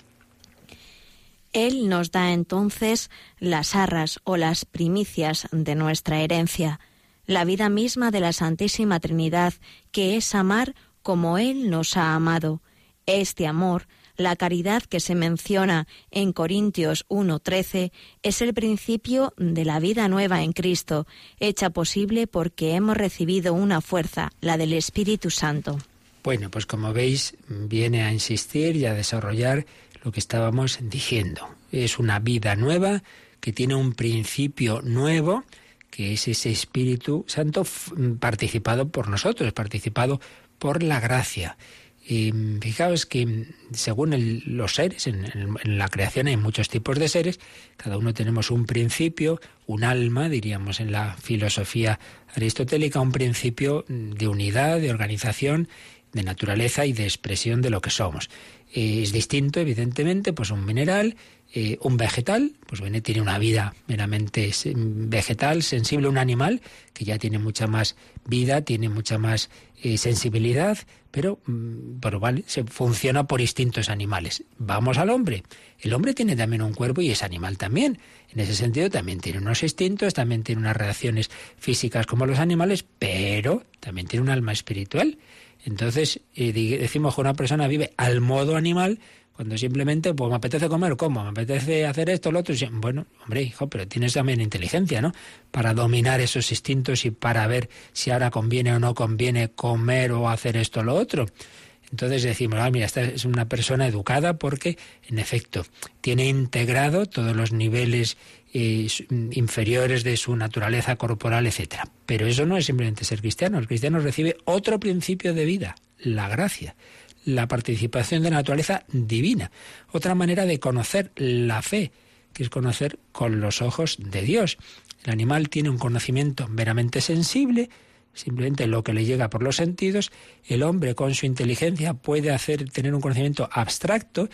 Él nos da entonces las arras o las primicias de nuestra herencia, la vida misma de la Santísima Trinidad, que es amar como Él nos ha amado. Este amor, la caridad que se menciona en Corintios 1.13, es el principio de la vida nueva en Cristo, hecha posible porque hemos recibido una fuerza, la del Espíritu Santo. Bueno, pues como veis, viene a insistir y a desarrollar lo que estábamos diciendo. Es una vida nueva que tiene un principio nuevo, que es ese Espíritu Santo participado por nosotros, participado por la gracia. Y fijaos que según los seres, en, en, la creación hay muchos tipos de seres, cada uno tenemos un principio, un alma, diríamos en la filosofía aristotélica, un principio de unidad, de organización, de naturaleza y de expresión de lo que somos. Eh, es distinto, evidentemente, pues un mineral, eh, un vegetal, pues bueno, tiene una vida meramente vegetal, sensible, un animal que ya tiene mucha más vida, tiene mucha más eh, sensibilidad, pero, mm, pero vale, se funciona por instintos animales. Vamos al hombre. El hombre tiene también un cuerpo y es animal también. En ese sentido también tiene unos instintos, también tiene unas reacciones físicas como los animales, pero también tiene un alma espiritual. Entonces, eh, decimos que una persona vive al modo animal cuando simplemente, pues me apetece comer, ¿cómo? Me apetece hacer esto, lo otro. Bueno, hombre, hijo, pero tienes también inteligencia, ¿no? Para dominar esos instintos y para ver si ahora conviene o no conviene comer o hacer esto o lo otro. Entonces decimos, ah, mira, esta es una persona educada porque, en efecto, tiene integrado todos los niveles eh, inferiores de su naturaleza corporal, etcétera. Pero eso no es simplemente ser cristiano. El cristiano recibe otro principio de vida, la gracia, la participación de la naturaleza divina, otra manera de conocer la fe, que es conocer con los ojos de Dios. El animal tiene un conocimiento meramente sensible, simplemente lo que le llega por los sentidos. El hombre con su inteligencia puede hacer tener un conocimiento abstracto,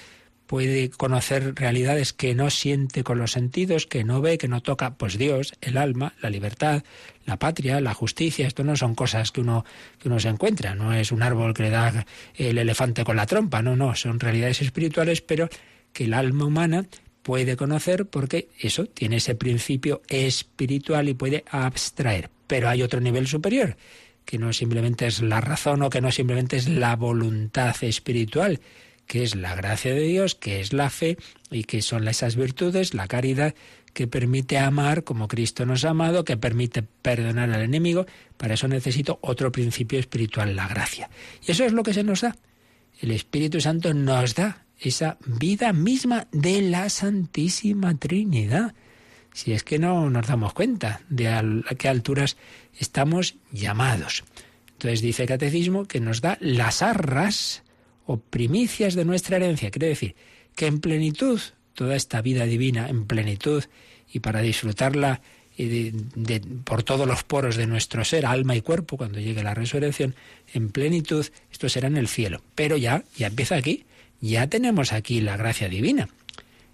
puede conocer realidades que no siente con los sentidos, que no ve, que no toca, pues Dios, el alma, la libertad, la patria, la justicia, esto no son cosas que uno, que uno se encuentra, no es un árbol que le da el elefante con la trompa, no, no, son realidades espirituales, pero que el alma humana puede conocer porque eso tiene ese principio espiritual y puede abstraer. Pero hay otro nivel superior, que no simplemente es la razón o que no simplemente es la voluntad espiritual, que es la gracia de Dios, que es la fe y que son esas virtudes, la caridad, que permite amar como Cristo nos ha amado, que permite perdonar al enemigo. Para eso necesito otro principio espiritual, la gracia. Y eso es lo que se nos da. El Espíritu Santo nos da esa vida misma de la Santísima Trinidad. Si es que no nos damos cuenta de a qué alturas estamos llamados. Entonces dice el Catecismo que nos da las arras o primicias de nuestra herencia. Quiere decir que en plenitud, toda esta vida divina en plenitud y para disfrutarla por todos los poros de nuestro ser, alma y cuerpo, cuando llegue la resurrección, en plenitud, esto será en el cielo. Pero ya, ya empieza aquí, ya tenemos aquí la gracia divina.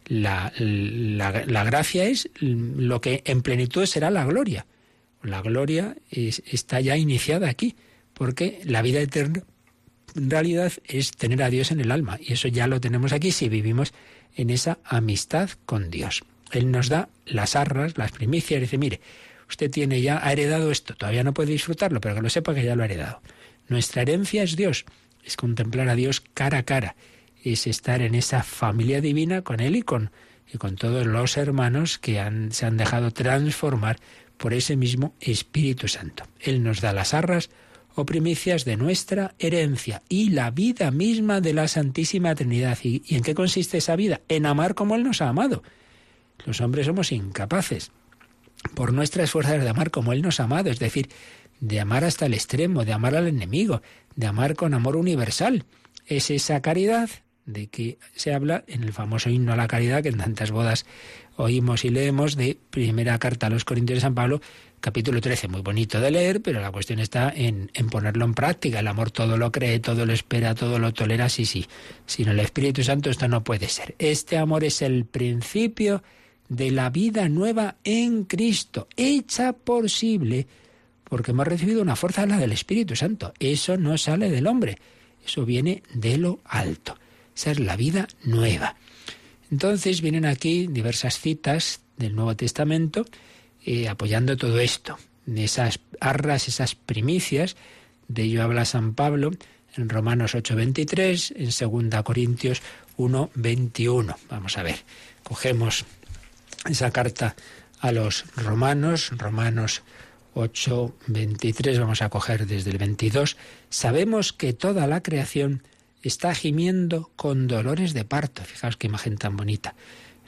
La, la, gracia es lo que en plenitud será la gloria. La gloria está ya iniciada aquí, porque la vida eterna en realidad es tener a Dios en el alma, y eso ya lo tenemos aquí si vivimos en esa amistad con Dios. Él nos da las arras, las primicias, y dice, mire, usted tiene ya, ha heredado esto, todavía no puede disfrutarlo, pero que lo sepa que ya lo ha heredado. Nuestra herencia es Dios, es contemplar a Dios cara a cara, es estar en esa familia divina con Él y con, y con todos los hermanos que han, se han dejado transformar por ese mismo Espíritu Santo. Él nos da las arras o primicias de nuestra herencia y la vida misma de la Santísima Trinidad. ¿Y, ¿Y en qué consiste esa vida? En amar como Él nos ha amado. Los hombres somos incapaces, por nuestras fuerzas, de amar como Él nos ha amado, es decir, de amar hasta el extremo, de amar al enemigo, de amar con amor universal. Es esa caridad de que se habla en el famoso himno a la caridad que en tantas bodas oímos y leemos de primera carta a los Corintios de San Pablo, capítulo 13, muy bonito de leer, pero la cuestión está en, ponerlo en práctica. El amor todo lo cree, todo lo espera, todo lo tolera, sí, sí. Sin el Espíritu Santo esto no puede ser. Este amor es el principio de la vida nueva en Cristo, hecha posible porque hemos recibido una fuerza la del Espíritu Santo. Eso no sale del hombre, eso viene de lo alto. Es la vida nueva. Entonces vienen aquí diversas citas del Nuevo Testamento eh, apoyando todo esto, esas arras, esas primicias. De ello habla San Pablo en Romanos 8:23, en 2 Corintios 1:21. Vamos a ver, cogemos esa carta a los romanos, Romanos 8, 23, vamos a coger desde el 22, sabemos que toda la creación está gimiendo con dolores de parto. Fijaos qué imagen tan bonita.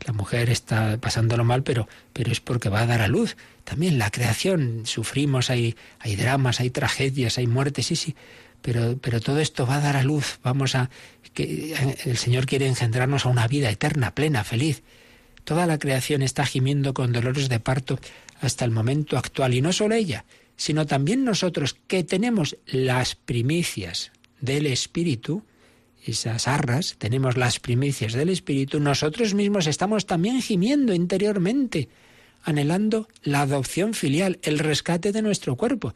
La mujer está pasándolo mal, pero, pero es porque va a dar a luz. También la creación, sufrimos, hay, hay dramas, hay tragedias, hay muertes, sí, sí. Pero, pero todo esto va a dar a luz. Vamos a. que El Señor quiere engendrarnos a una vida eterna, plena, feliz. Toda la creación está gimiendo con dolores de parto hasta el momento actual. Y no solo ella, sino también nosotros que tenemos las primicias del Espíritu, esas arras, tenemos las primicias del Espíritu, nosotros mismos estamos también gimiendo interiormente, anhelando la adopción filial, el rescate de nuestro cuerpo.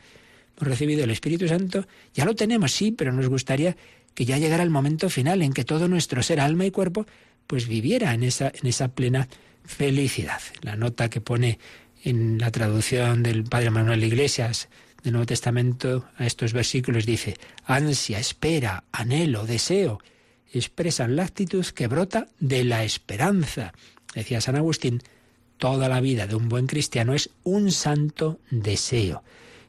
Hemos recibido el Espíritu Santo, ya lo tenemos, sí, pero nos gustaría que ya llegara el momento final en que todo nuestro ser, alma y cuerpo pues viviera en esa, en esa plena felicidad. La nota que pone en la traducción del Padre Manuel Iglesias del Nuevo Testamento a estos versículos dice, ansia, espera, anhelo, deseo, expresan la actitud que brota de la esperanza. Decía San Agustín, toda la vida de un buen cristiano es un santo deseo.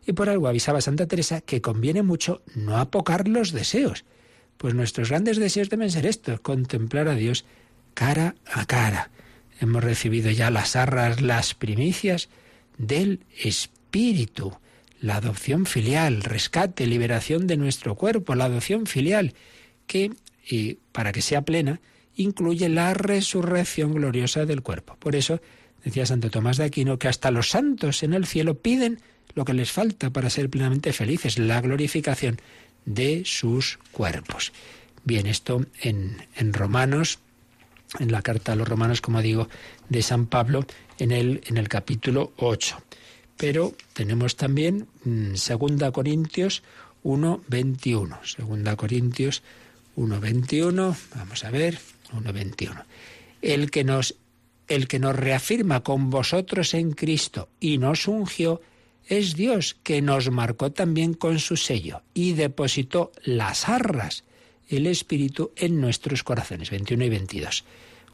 Y por algo avisaba Santa Teresa que conviene mucho no apocar los deseos, pues nuestros grandes deseos deben ser estos, contemplar a Dios cara a cara. Hemos recibido ya las arras, las primicias del Espíritu, la adopción filial, rescate, liberación de nuestro cuerpo, la adopción filial, que, y para que sea plena, incluye la resurrección gloriosa del cuerpo. Por eso decía Santo Tomás de Aquino que hasta los santos en el cielo piden lo que les falta para ser plenamente felices, la glorificación de sus cuerpos. Bien, esto en, en Romanos en la carta a los romanos, como digo, de San Pablo en el, en el capítulo 8. Pero tenemos también 2 mm, Corintios 1.21. 2 Corintios 1.21. Vamos a ver, 1.21. El el que nos reafirma con vosotros en Cristo y nos ungió es Dios que nos marcó también con su sello y depositó las arras el Espíritu en nuestros corazones. 21 y 22.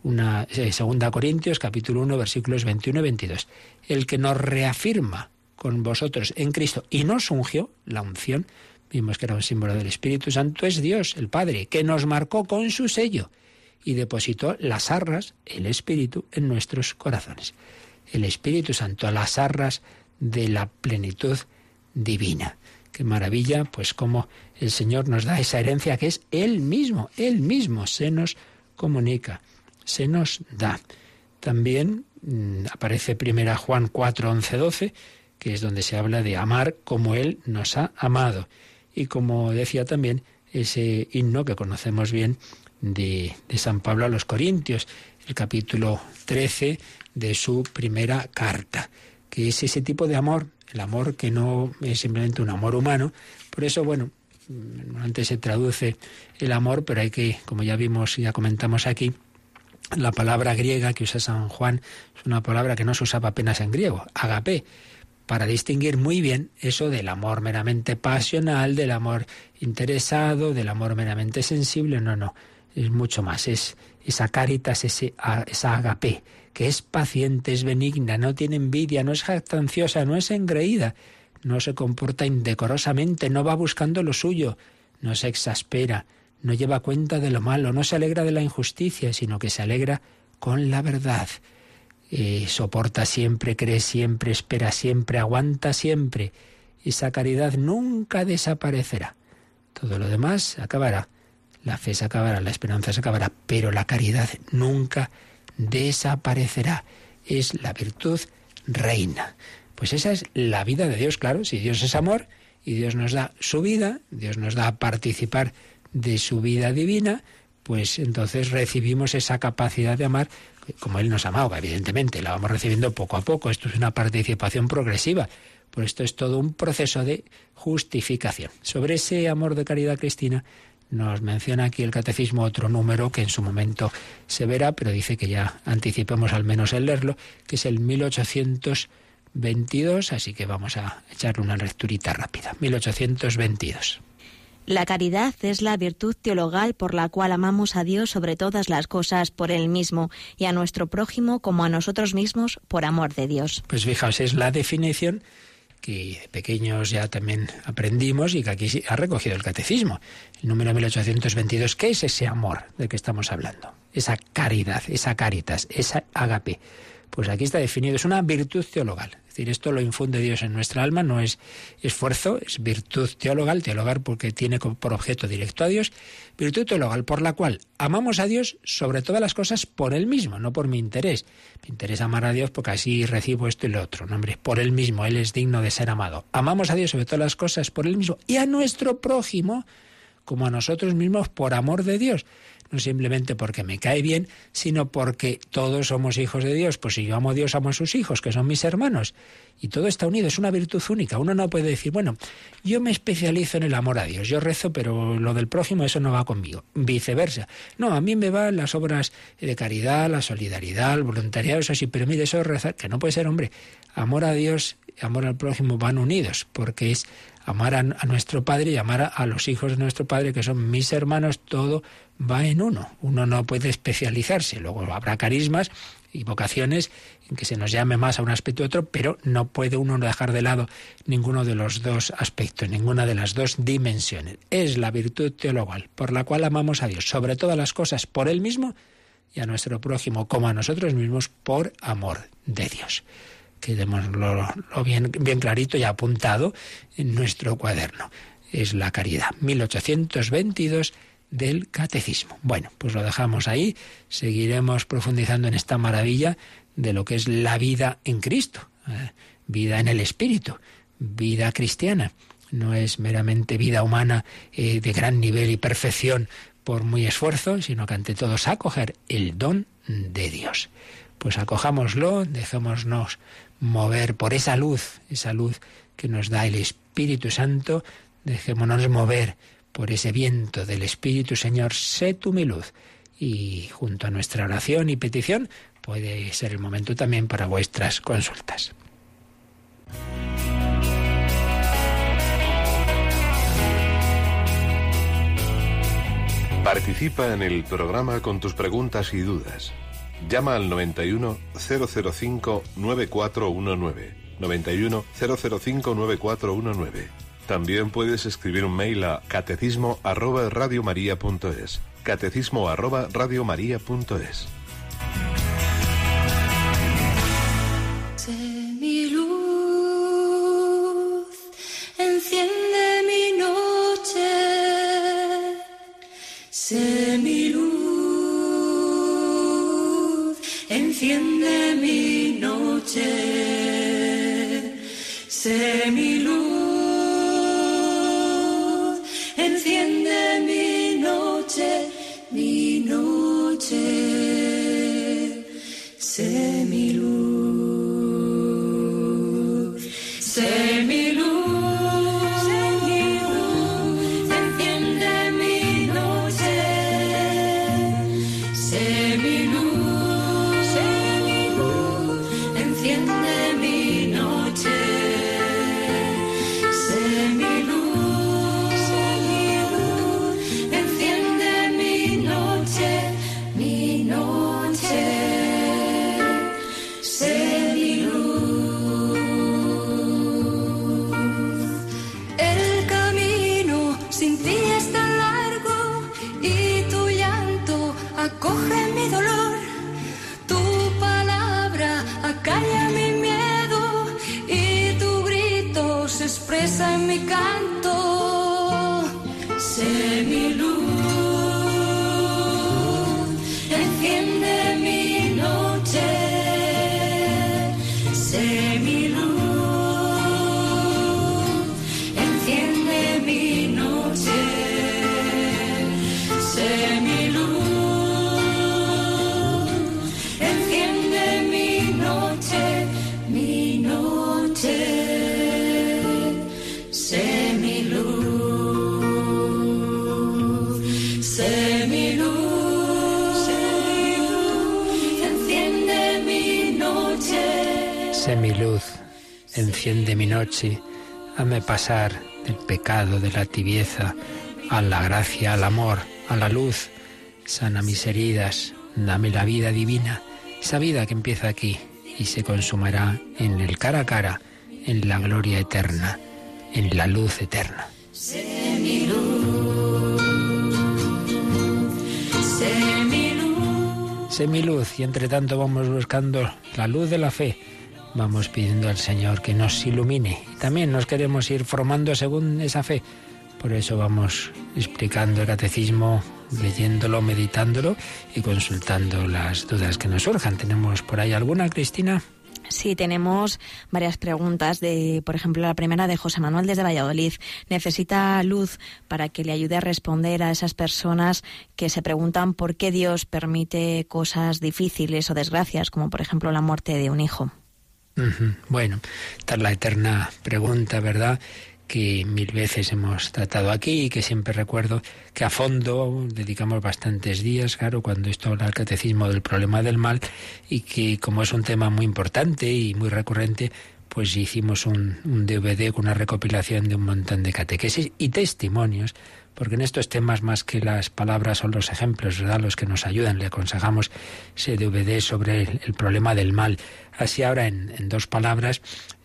Una, eh, segunda Corintios, capítulo 1, versículos 21 y 22. El que nos reafirma con vosotros en Cristo y nos ungió, la unción, vimos que era un símbolo del Espíritu Santo, es Dios, el Padre, que nos marcó con su sello y depositó las arras, el Espíritu, en nuestros corazones. El Espíritu Santo, las arras de la plenitud divina. Qué maravilla, pues cómo el Señor nos da esa herencia que es Él mismo, Él mismo se nos comunica, se nos da. También mm, aparece primera Juan 4, 11, 12, que es donde se habla de amar como Él nos ha amado. Y como decía también ese himno que conocemos bien de, de San Pablo a los Corintios, el capítulo 13 de su primera carta, que es ese tipo de amor, el amor que no es simplemente un amor humano. Por eso, bueno, antes se traduce el amor, pero hay que, como ya vimos y ya comentamos aquí, la palabra griega que usa San Juan es una palabra que no se usaba apenas en griego, agape, para distinguir muy bien eso del amor meramente pasional, del amor interesado, del amor meramente sensible, no, no, es mucho más, es esa caritas, ese, esa agape, que es paciente, es benigna, no tiene envidia, no es jactanciosa, no es engreída, no se comporta indecorosamente, no va buscando lo suyo, no se exaspera, no lleva cuenta de lo malo, no se alegra de la injusticia, sino que se alegra con la verdad. Eh, soporta siempre, cree siempre, espera siempre, aguanta siempre. Esa caridad nunca desaparecerá. Todo lo demás acabará. La fe se acabará, la esperanza se acabará, pero la caridad nunca desaparecerá. Es la virtud reina. Pues esa es la vida de Dios, claro. Si Dios es amor y Dios nos da su vida, Dios nos da a participar de su vida divina, pues entonces recibimos esa capacidad de amar como Él nos amaba, evidentemente, la vamos recibiendo poco a poco. Esto es una participación progresiva. Por esto es todo un proceso de justificación. Sobre ese amor de caridad cristina nos menciona aquí el catecismo otro número que en su momento se verá, pero dice que ya anticipemos al menos el leerlo, que es el 1822, así que vamos a echarle una lecturita rápida. 1822. La caridad es la virtud teologal por la cual amamos a Dios sobre todas las cosas por Él mismo y a nuestro prójimo como a nosotros mismos por amor de Dios. Pues fijaos, es la definición que pequeños ya también aprendimos y que aquí ha recogido el catecismo. El número 1822, ¿qué es ese amor del que estamos hablando? Esa caridad, esa caritas, esa agape. Pues aquí está definido, es una virtud teologal. Es decir, esto lo infunde Dios en nuestra alma, no es esfuerzo, es virtud teologal, teologal porque tiene por objeto directo a Dios, virtud teologal por la cual amamos a Dios sobre todas las cosas por Él mismo, no por mi interés. Me interesa amar a Dios porque así recibo esto y lo otro. No, hombre, por Él mismo, Él es digno de ser amado. Amamos a Dios sobre todas las cosas por Él mismo y a nuestro prójimo como a nosotros mismos por amor de Dios no simplemente porque me cae bien, sino porque todos somos hijos de Dios. Pues si yo amo a Dios, amo a sus hijos, que son mis hermanos. Y todo está unido, es una virtud única. Uno no puede decir, bueno, yo me especializo en el amor a Dios, yo rezo, pero lo del prójimo, eso no va conmigo. Viceversa. No, a mí me van las obras de caridad, la solidaridad, el voluntariado, eso sí, pero mire, eso es rezar, que no puede ser, hombre. Amor a Dios, amor al prójimo van unidos, porque es amar a, nuestro Padre y amar a, los hijos de nuestro Padre, que son mis hermanos, todo va en uno. Uno no puede especializarse. Luego habrá carismas y vocaciones en que se nos llame más a un aspecto u otro, pero no puede uno dejar de lado ninguno de los dos aspectos, ninguna de las dos dimensiones. Es la virtud teologal por la cual amamos a Dios, sobre todas las cosas, por Él mismo y a nuestro prójimo, como a nosotros mismos, por amor de Dios quedémoslo lo bien, bien clarito y apuntado en nuestro cuaderno. Es la caridad. 1822 del catecismo. Bueno, pues lo dejamos ahí. Seguiremos profundizando en esta maravilla de lo que es la vida en Cristo, ¿eh? vida en el Espíritu, vida cristiana. No es meramente vida humana eh, de gran nivel y perfección por muy esfuerzo, sino que ante todo es acoger el don de Dios. Pues acojámoslo, dejémonos mover por esa luz, esa luz que nos da el Espíritu Santo, dejémonos mover por ese viento del Espíritu, Señor, sé tú mi luz. Y junto a nuestra oración y petición puede ser el momento también para vuestras consultas. Participa en el programa con tus preguntas y dudas. Llama al 91 005 9419. 91 005 9419. También puedes escribir un mail a catecismo arroba radiomaria.es. Catecismo arroba radiomaria.es. mi luz, enciende mi noche. Sé mi luz enciende mi noche, sé mi luz, noche, mi noche, sé mi luz, noche, hazme pasar del pecado, de la tibieza, a la gracia, al amor, a la luz. Sana mis heridas, dame la vida divina, esa vida que empieza aquí y se consumará en el cara a cara, en la gloria eterna, en la luz eterna. Sé mi luz, sé mi luz. Sé mi luz y entre tanto vamos buscando la luz de la fe. Vamos pidiendo al Señor que nos ilumine también nos queremos ir formando según esa fe. Por eso vamos explicando el catecismo, leyéndolo, meditándolo y consultando las dudas que nos surjan. ¿Tenemos por ahí alguna, Cristina? Sí, tenemos varias preguntas. De, por ejemplo, la primera de José Manuel desde Valladolid. Necesita luz para que le ayude a responder a esas personas que se preguntan por qué Dios permite cosas difíciles o desgracias, como por ejemplo la muerte de un hijo. Bueno, esta es la eterna pregunta, ¿verdad? que mil veces hemos tratado aquí y que siempre recuerdo que a fondo dedicamos bastantes días, claro, cuando esto habla el catecismo del problema del mal y que como es un tema muy importante y muy recurrente, pues hicimos un, DVD con una recopilación de un montón de catequesis y testimonios, porque en estos temas más que las palabras son los ejemplos, ¿verdad? Los que nos ayudan. Le aconsejamos ese DVD sobre el, el problema del mal. Así ahora en, en dos palabras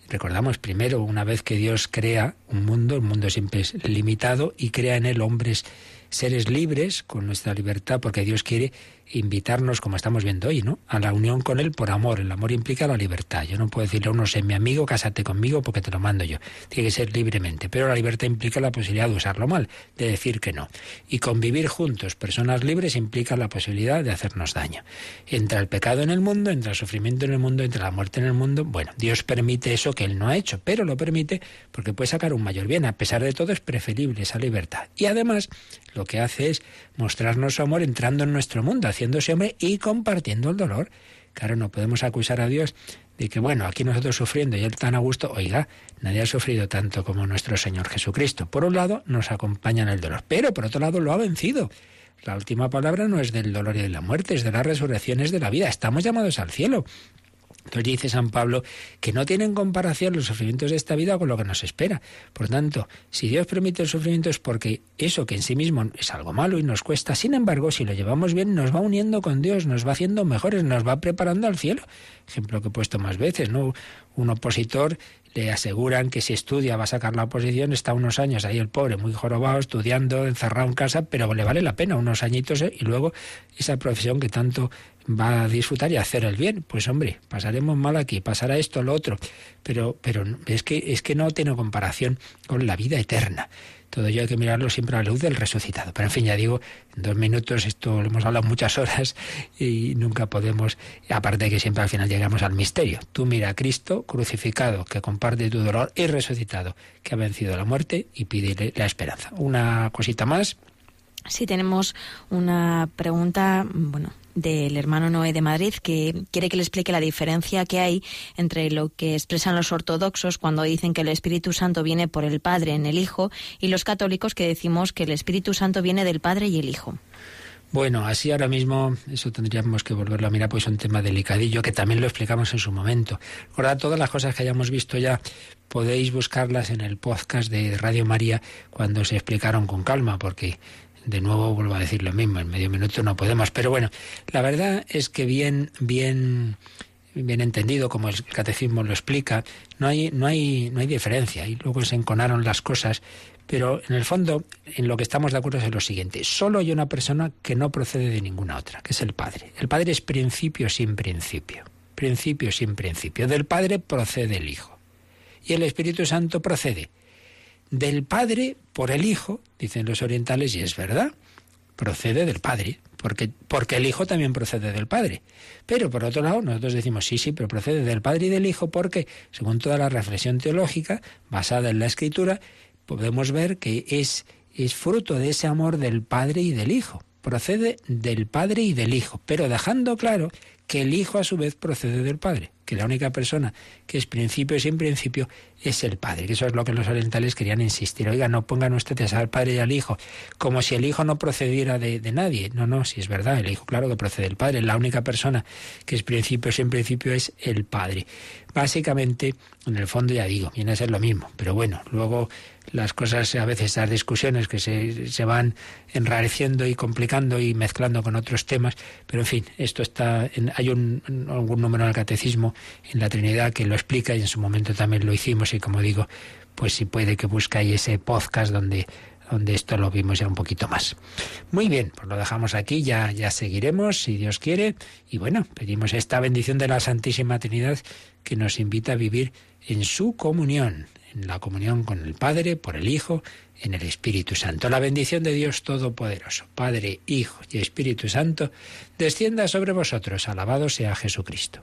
Recordamos primero, una vez que Dios crea un mundo, el mundo siempre es limitado y crea en él hombres, seres libres con nuestra libertad, porque Dios quiere invitarnos, como estamos viendo hoy, ¿no? A la unión con Él por amor. El amor implica la libertad. Yo no puedo decirle a uno, sé mi amigo, cásate conmigo porque te lo mando yo. Tiene que ser libremente. Pero la libertad implica la posibilidad de usarlo mal, de decir que no. Y convivir juntos, personas libres, implica la posibilidad de hacernos daño. Entra el pecado en el mundo, entra el sufrimiento en el mundo, entra la muerte en el mundo. Bueno, Dios permite eso que Él no ha hecho, pero lo permite porque puede sacar un mayor bien. A pesar de todo, es preferible esa libertad. Y además, lo que hace es mostrarnos su amor entrando en nuestro mundo, haciéndose hombre y compartiendo el dolor. Claro, no podemos acusar a Dios de que, bueno, aquí nosotros sufriendo y Él tan a gusto, oiga, nadie ha sufrido tanto como nuestro Señor Jesucristo. Por un lado, nos acompaña en el dolor, pero por otro lado, lo ha vencido. La última palabra no es del dolor y de la muerte, es de la resurrección, es de la vida. Estamos llamados al cielo. Entonces dice San Pablo que no tienen comparación los sufrimientos de esta vida con lo que nos espera. Por tanto, si Dios permite el sufrimiento es porque eso que en sí mismo es algo malo y nos cuesta, sin embargo, si lo llevamos bien, nos va uniendo con Dios, nos va haciendo mejores, nos va preparando al cielo. Ejemplo que he puesto más veces, ¿no? Un opositor le aseguran que si estudia va a sacar la oposición, está unos años ahí el pobre, muy jorobado, estudiando, encerrado en casa, pero le vale la pena unos añitos ¿eh? y luego esa profesión que tanto va a disfrutar y hacer el bien. Pues hombre, pasaremos mal aquí, pasará esto, lo otro, pero, pero es, que, es que no tiene comparación con la vida eterna. Todo ello hay que mirarlo siempre a la luz del resucitado. Pero en fin, ya digo, en dos minutos esto lo hemos hablado muchas horas y nunca podemos, aparte de que siempre al final llegamos al misterio. Tú mira a Cristo crucificado, que comparte tu dolor y resucitado, que ha vencido la muerte y pídele la esperanza. Una cosita más. Sí, tenemos una pregunta, bueno, del hermano Noé de Madrid que quiere que le explique la diferencia que hay entre lo que expresan los ortodoxos cuando dicen que el Espíritu Santo viene por el Padre en el Hijo y los católicos que decimos que el Espíritu Santo viene del Padre y el Hijo. Bueno, así ahora mismo eso tendríamos que volverlo a mirar, pues es un tema delicadillo que también lo explicamos en su momento. Recordad, todas las cosas que hayamos visto ya podéis buscarlas en el podcast de Radio María cuando se explicaron con calma, porque de nuevo vuelvo a decir lo mismo, en medio minuto no podemos. Pero bueno, la verdad es que bien, bien, bien entendido, como el catecismo lo explica, no hay, no hay, no hay diferencia. Y luego se enconaron las cosas. Pero en el fondo, en lo que estamos de acuerdo es en lo siguiente. Solo hay una persona que no procede de ninguna otra, que es el Padre. El Padre es principio sin principio. Principio sin principio. Del Padre procede el Hijo. Y el Espíritu Santo procede del Padre por el Hijo, dicen los orientales, y es verdad, procede del Padre, porque, porque el Hijo también procede del Padre. Pero por otro lado, nosotros decimos, sí, sí, pero procede del Padre y del Hijo porque, según toda la reflexión teológica basada en la Escritura, podemos ver que es, es fruto de ese amor del Padre y del Hijo. Procede del Padre y del Hijo, pero dejando claro que el Hijo a su vez procede del Padre, que la única persona que es principio sin principio es el Padre, que eso es lo que los orientales querían insistir. Oiga, no pongan ustedes al Padre y al Hijo como si el Hijo no procediera de, nadie. No, no, si es verdad, el Hijo claro que procede del Padre, la única persona que es principio sin principio es el Padre. Básicamente, en el fondo ya digo, viene a ser lo mismo, pero bueno, luego las cosas, a veces esas discusiones que se, se, van enrareciendo y complicando y mezclando con otros temas, pero en fin, esto está, en, hay un, algún número en el catecismo, en la Trinidad, que lo explica y en su momento también lo hicimos y como digo, pues si puede que buscáis ese podcast donde donde esto lo vimos ya un poquito más. Muy bien, pues lo dejamos aquí, ya, ya seguiremos, si Dios quiere, y bueno, pedimos esta bendición de la Santísima Trinidad que nos invita a vivir en su comunión, en la comunión con el Padre, por el Hijo, en el Espíritu Santo. La bendición de Dios Todopoderoso, Padre, Hijo y Espíritu Santo, descienda sobre vosotros. Alabado sea Jesucristo.